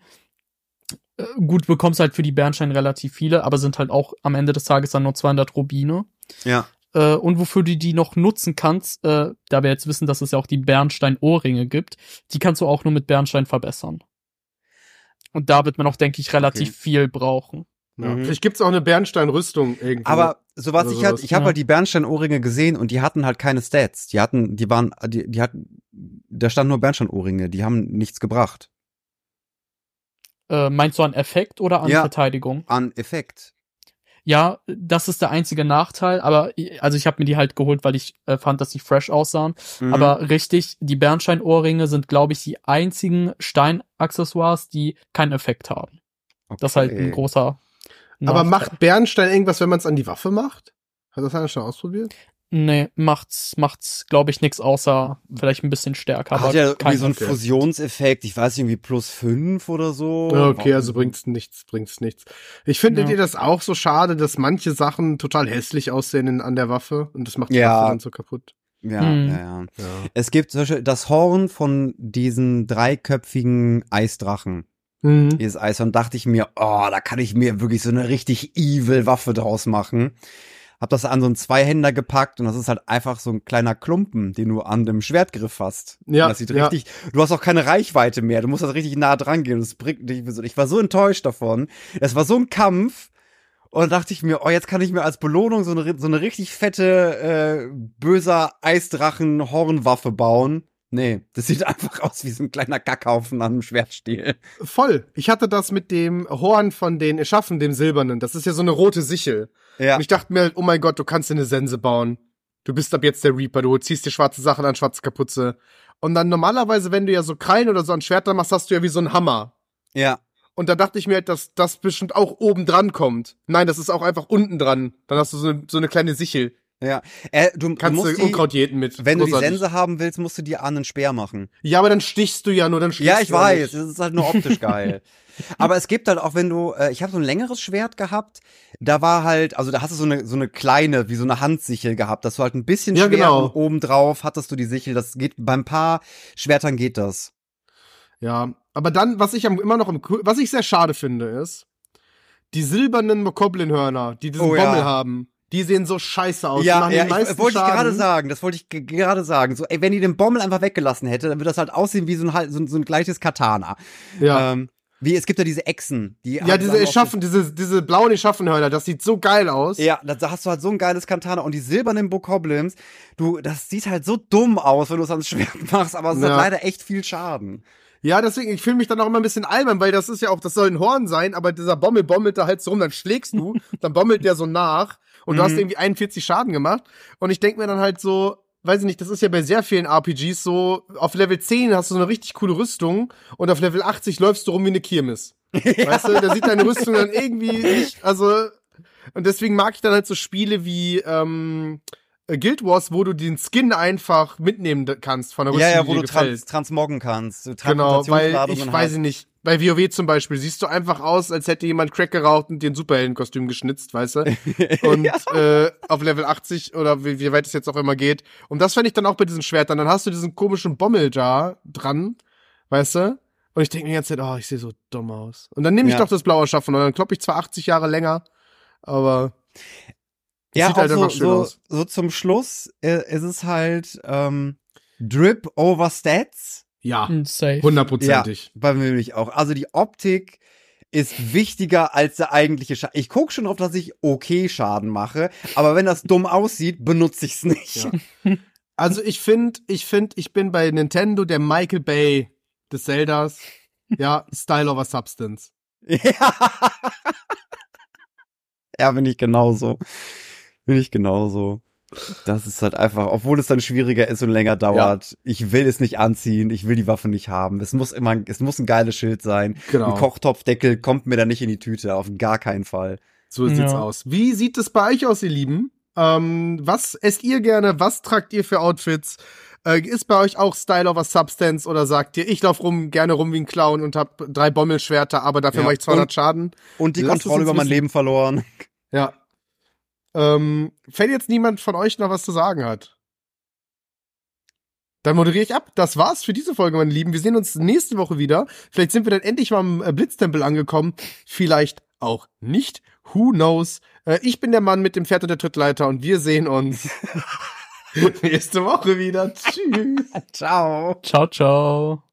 gut bekommst halt für die Bernstein relativ viele, aber sind halt auch am Ende des Tages dann nur 200 Rubine. Ja. Äh, und wofür du die noch nutzen kannst, äh, da wir jetzt wissen, dass es ja auch die Bernstein-Ohrringe gibt, die kannst du auch nur mit Bernstein verbessern. Und da wird man auch, denke ich, relativ Okay. viel brauchen. Ja. Mhm. Vielleicht gibt's auch eine Bernstein-Rüstung irgendwo. Aber so was Oder ich halt, ich habe Ja. halt die Bernstein-Ohrringe gesehen und die hatten halt keine Stats. Die hatten, die waren, die, die hatten, da standen nur Bernstein-Ohrringe, die haben nichts gebracht. Äh, meinst du an Effekt oder an Ja. Verteidigung? An Effekt. Ja, das ist der einzige Nachteil, aber also ich habe mir die halt geholt, weil ich äh, fand, dass sie fresh aussahen. Mhm. Aber richtig, die Bernstein-Ohrringe sind, glaube ich, die einzigen Steinaccessoires, die keinen Effekt haben. Das ist halt ein Okay. großer. Aber Nachteil. macht Bernstein irgendwas, wenn man es an die Waffe macht? Hat das einer schon ausprobiert? Nee, macht's, macht's, glaube ich, nix außer vielleicht ein bisschen stärker. Hat aber ja irgendwie so einen okay. Fusionseffekt, ich weiß nicht, irgendwie plus fünf oder so. Okay, also bringt's nichts, bringt's nichts. Ich finde Ja. dir das auch so schade, dass manche Sachen total hässlich aussehen in, an der Waffe und das macht die Ja. Waffe dann so kaputt. Ja, Mhm. ja, ja. Ja. Es gibt zum Beispiel das Horn von diesen dreiköpfigen Eisdrachen. Mhm. Dieses Eishorn dachte ich mir, oh, da kann ich mir wirklich so eine richtig evil Waffe draus machen. Hab das an so einen Zweihänder gepackt und das ist halt einfach so ein kleiner Klumpen, den du an dem Schwertgriff hast. Ja, Und das sieht ja. richtig, du hast auch keine Reichweite mehr, du musst halt richtig nah dran gehen. Das bringt dich so. Ich war so enttäuscht davon. Es war so ein Kampf. Und dachte ich mir, oh, jetzt kann ich mir als Belohnung so eine, so eine richtig fette, äh, böser Eisdrachen-Hornwaffe bauen. Nee, das sieht einfach aus wie so ein kleiner Kackhaufen an einem Schwertstiel. Voll. Ich hatte das mit dem Horn von den Erschaffen, dem Silbernen. Das ist ja so eine rote Sichel. Ja. Und ich dachte mir, halt, oh mein Gott, du kannst dir eine Sense bauen. Du bist ab jetzt der Reaper, du ziehst dir schwarze Sachen an, schwarze Kapuze. Und dann normalerweise, wenn du ja so Krallen oder so an Schwertern machst, hast du ja wie so einen Hammer. Ja. Und da dachte ich mir halt, dass das bestimmt auch oben dran kommt. Nein, das ist auch einfach unten dran. Dann hast du so eine, so eine kleine Sichel. Ja, äh, du, Kannst musst du Unkraut jäten mit. wenn du die Großartig. Sense haben willst, musst du die an einen Speer machen. Ja, aber dann stichst du ja nur, dann stichst Ja, ich du ja weiß, nicht. es ist halt nur optisch geil. Aber es gibt halt auch, wenn du, äh, ich habe so ein längeres Schwert gehabt, da war halt, also da hast du so eine so eine kleine, wie so eine Handsichel gehabt, dass du halt ein bisschen Ja, schwer genau. und oben drauf hattest du die Sichel. Das geht beim paar Schwertern geht das. Ja, aber dann, was ich immer noch im, was ich sehr schade finde, ist, die silbernen Mokoblin-Hörner, die diesen Oh, ja. Bommel haben, die sehen so scheiße aus. ja, machen ja, ich, wollte ich gerade sagen, das wollte ich ge- gerade sagen. So, ey, wenn die den Bommel einfach weggelassen hätte, dann würde das halt aussehen wie so ein, halt- so so ein gleiches Katana. Ja, Ähm, wie, es gibt ja diese Echsen, die ja haben diese Erschaffen, diese, diese blauen Erschaffenhörner, das sieht so geil aus. Ja, da da hast du halt so ein geiles Katana und die silbernen Bokoblins, du, das sieht halt so dumm aus, wenn du es ans Schwert machst, aber es Ja. hat leider echt viel Schaden. Ja, deswegen, ich fühle mich dann auch immer ein bisschen albern, weil das ist ja auch, das soll ein Horn sein, aber dieser Bommel bommelt da halt so rum, dann schlägst du, dann bommelt der so nach und du Mhm. hast irgendwie 41 Schaden gemacht. Und ich denk mir dann halt so, weiß ich nicht, das ist ja bei sehr vielen RPGs so, auf Level 10 hast du so eine richtig coole Rüstung und auf Level 80 läufst du rum wie eine Kirmes. Weißt du, da sieht deine Rüstung dann irgendwie nicht, also, und deswegen mag ich dann halt so Spiele wie, ähm, Guild Wars, wo du den Skin einfach mitnehmen kannst von der Rüstung, Ja, ja, wo du trans transmoggen kannst. Genau, weil ich weiß hast. ich nicht. Bei WoW zum Beispiel siehst du einfach aus, als hätte jemand Crack geraucht und dir ein Superheldenkostüm geschnitzt, weißt du? Und äh, auf Level 80 oder wie, wie weit es jetzt auch immer geht. Und das fände ich dann auch bei diesen Schwertern. Dann hast du diesen komischen Bommel da dran, weißt du? Und ich denke mir die ganze Zeit, oh, ich sehe so dumm aus. Und dann nehme ich Ja. doch das blaue Schaffen und dann klopp ich zwar 80 Jahre länger, aber Ja, sieht halt so, einfach schön so, aus. so zum Schluss äh, ist es halt ähm, Drip over Stats. Ja, Hm, hundertprozentig. Bei mir nämlich auch. Also die Optik ist wichtiger als der eigentliche Schaden. Ich gucke schon drauf, dass ich okay Schaden mache, aber wenn das dumm aussieht, benutze ich's nicht. Ja. Also ich finde, ich finde, ich bin bei Nintendo der Michael Bay des Zeldas. Ja, Style over Substance. Ja, ja bin ich genauso. Bin ich genauso. Das ist halt einfach, obwohl es dann schwieriger ist und länger dauert. Ich will es nicht anziehen, ich will die Waffe nicht haben. Es muss immer, es muss ein geiles Schild sein. Genau. Ein Kochtopfdeckel kommt mir da nicht in die Tüte, auf gar keinen Fall. So sieht's Ja. aus. Wie sieht es bei euch aus, ihr Lieben? Ähm, was esst ihr gerne? Was tragt ihr für Outfits? Äh, ist bei euch auch Style over Substance oder sagt ihr, ich laufe rum, gerne rum wie ein Clown und hab drei Bommelschwerter, aber dafür Ja, mache ich 200 und- Schaden? Und die Lasst es Kontrolle über mein. Leben verloren. Ja. Ähm, fällt jetzt niemand von euch noch was zu sagen hat? Dann moderiere ich ab. Das war's für diese Folge, meine Lieben. Wir sehen uns nächste Woche wieder. Vielleicht sind wir dann endlich mal am äh, Blitztempel angekommen. Vielleicht auch nicht. Who knows? Äh, ich bin der Mann mit dem Pferd und der Trittleiter und wir sehen uns nächste Woche wieder. Tschüss. Ciao. Ciao, ciao.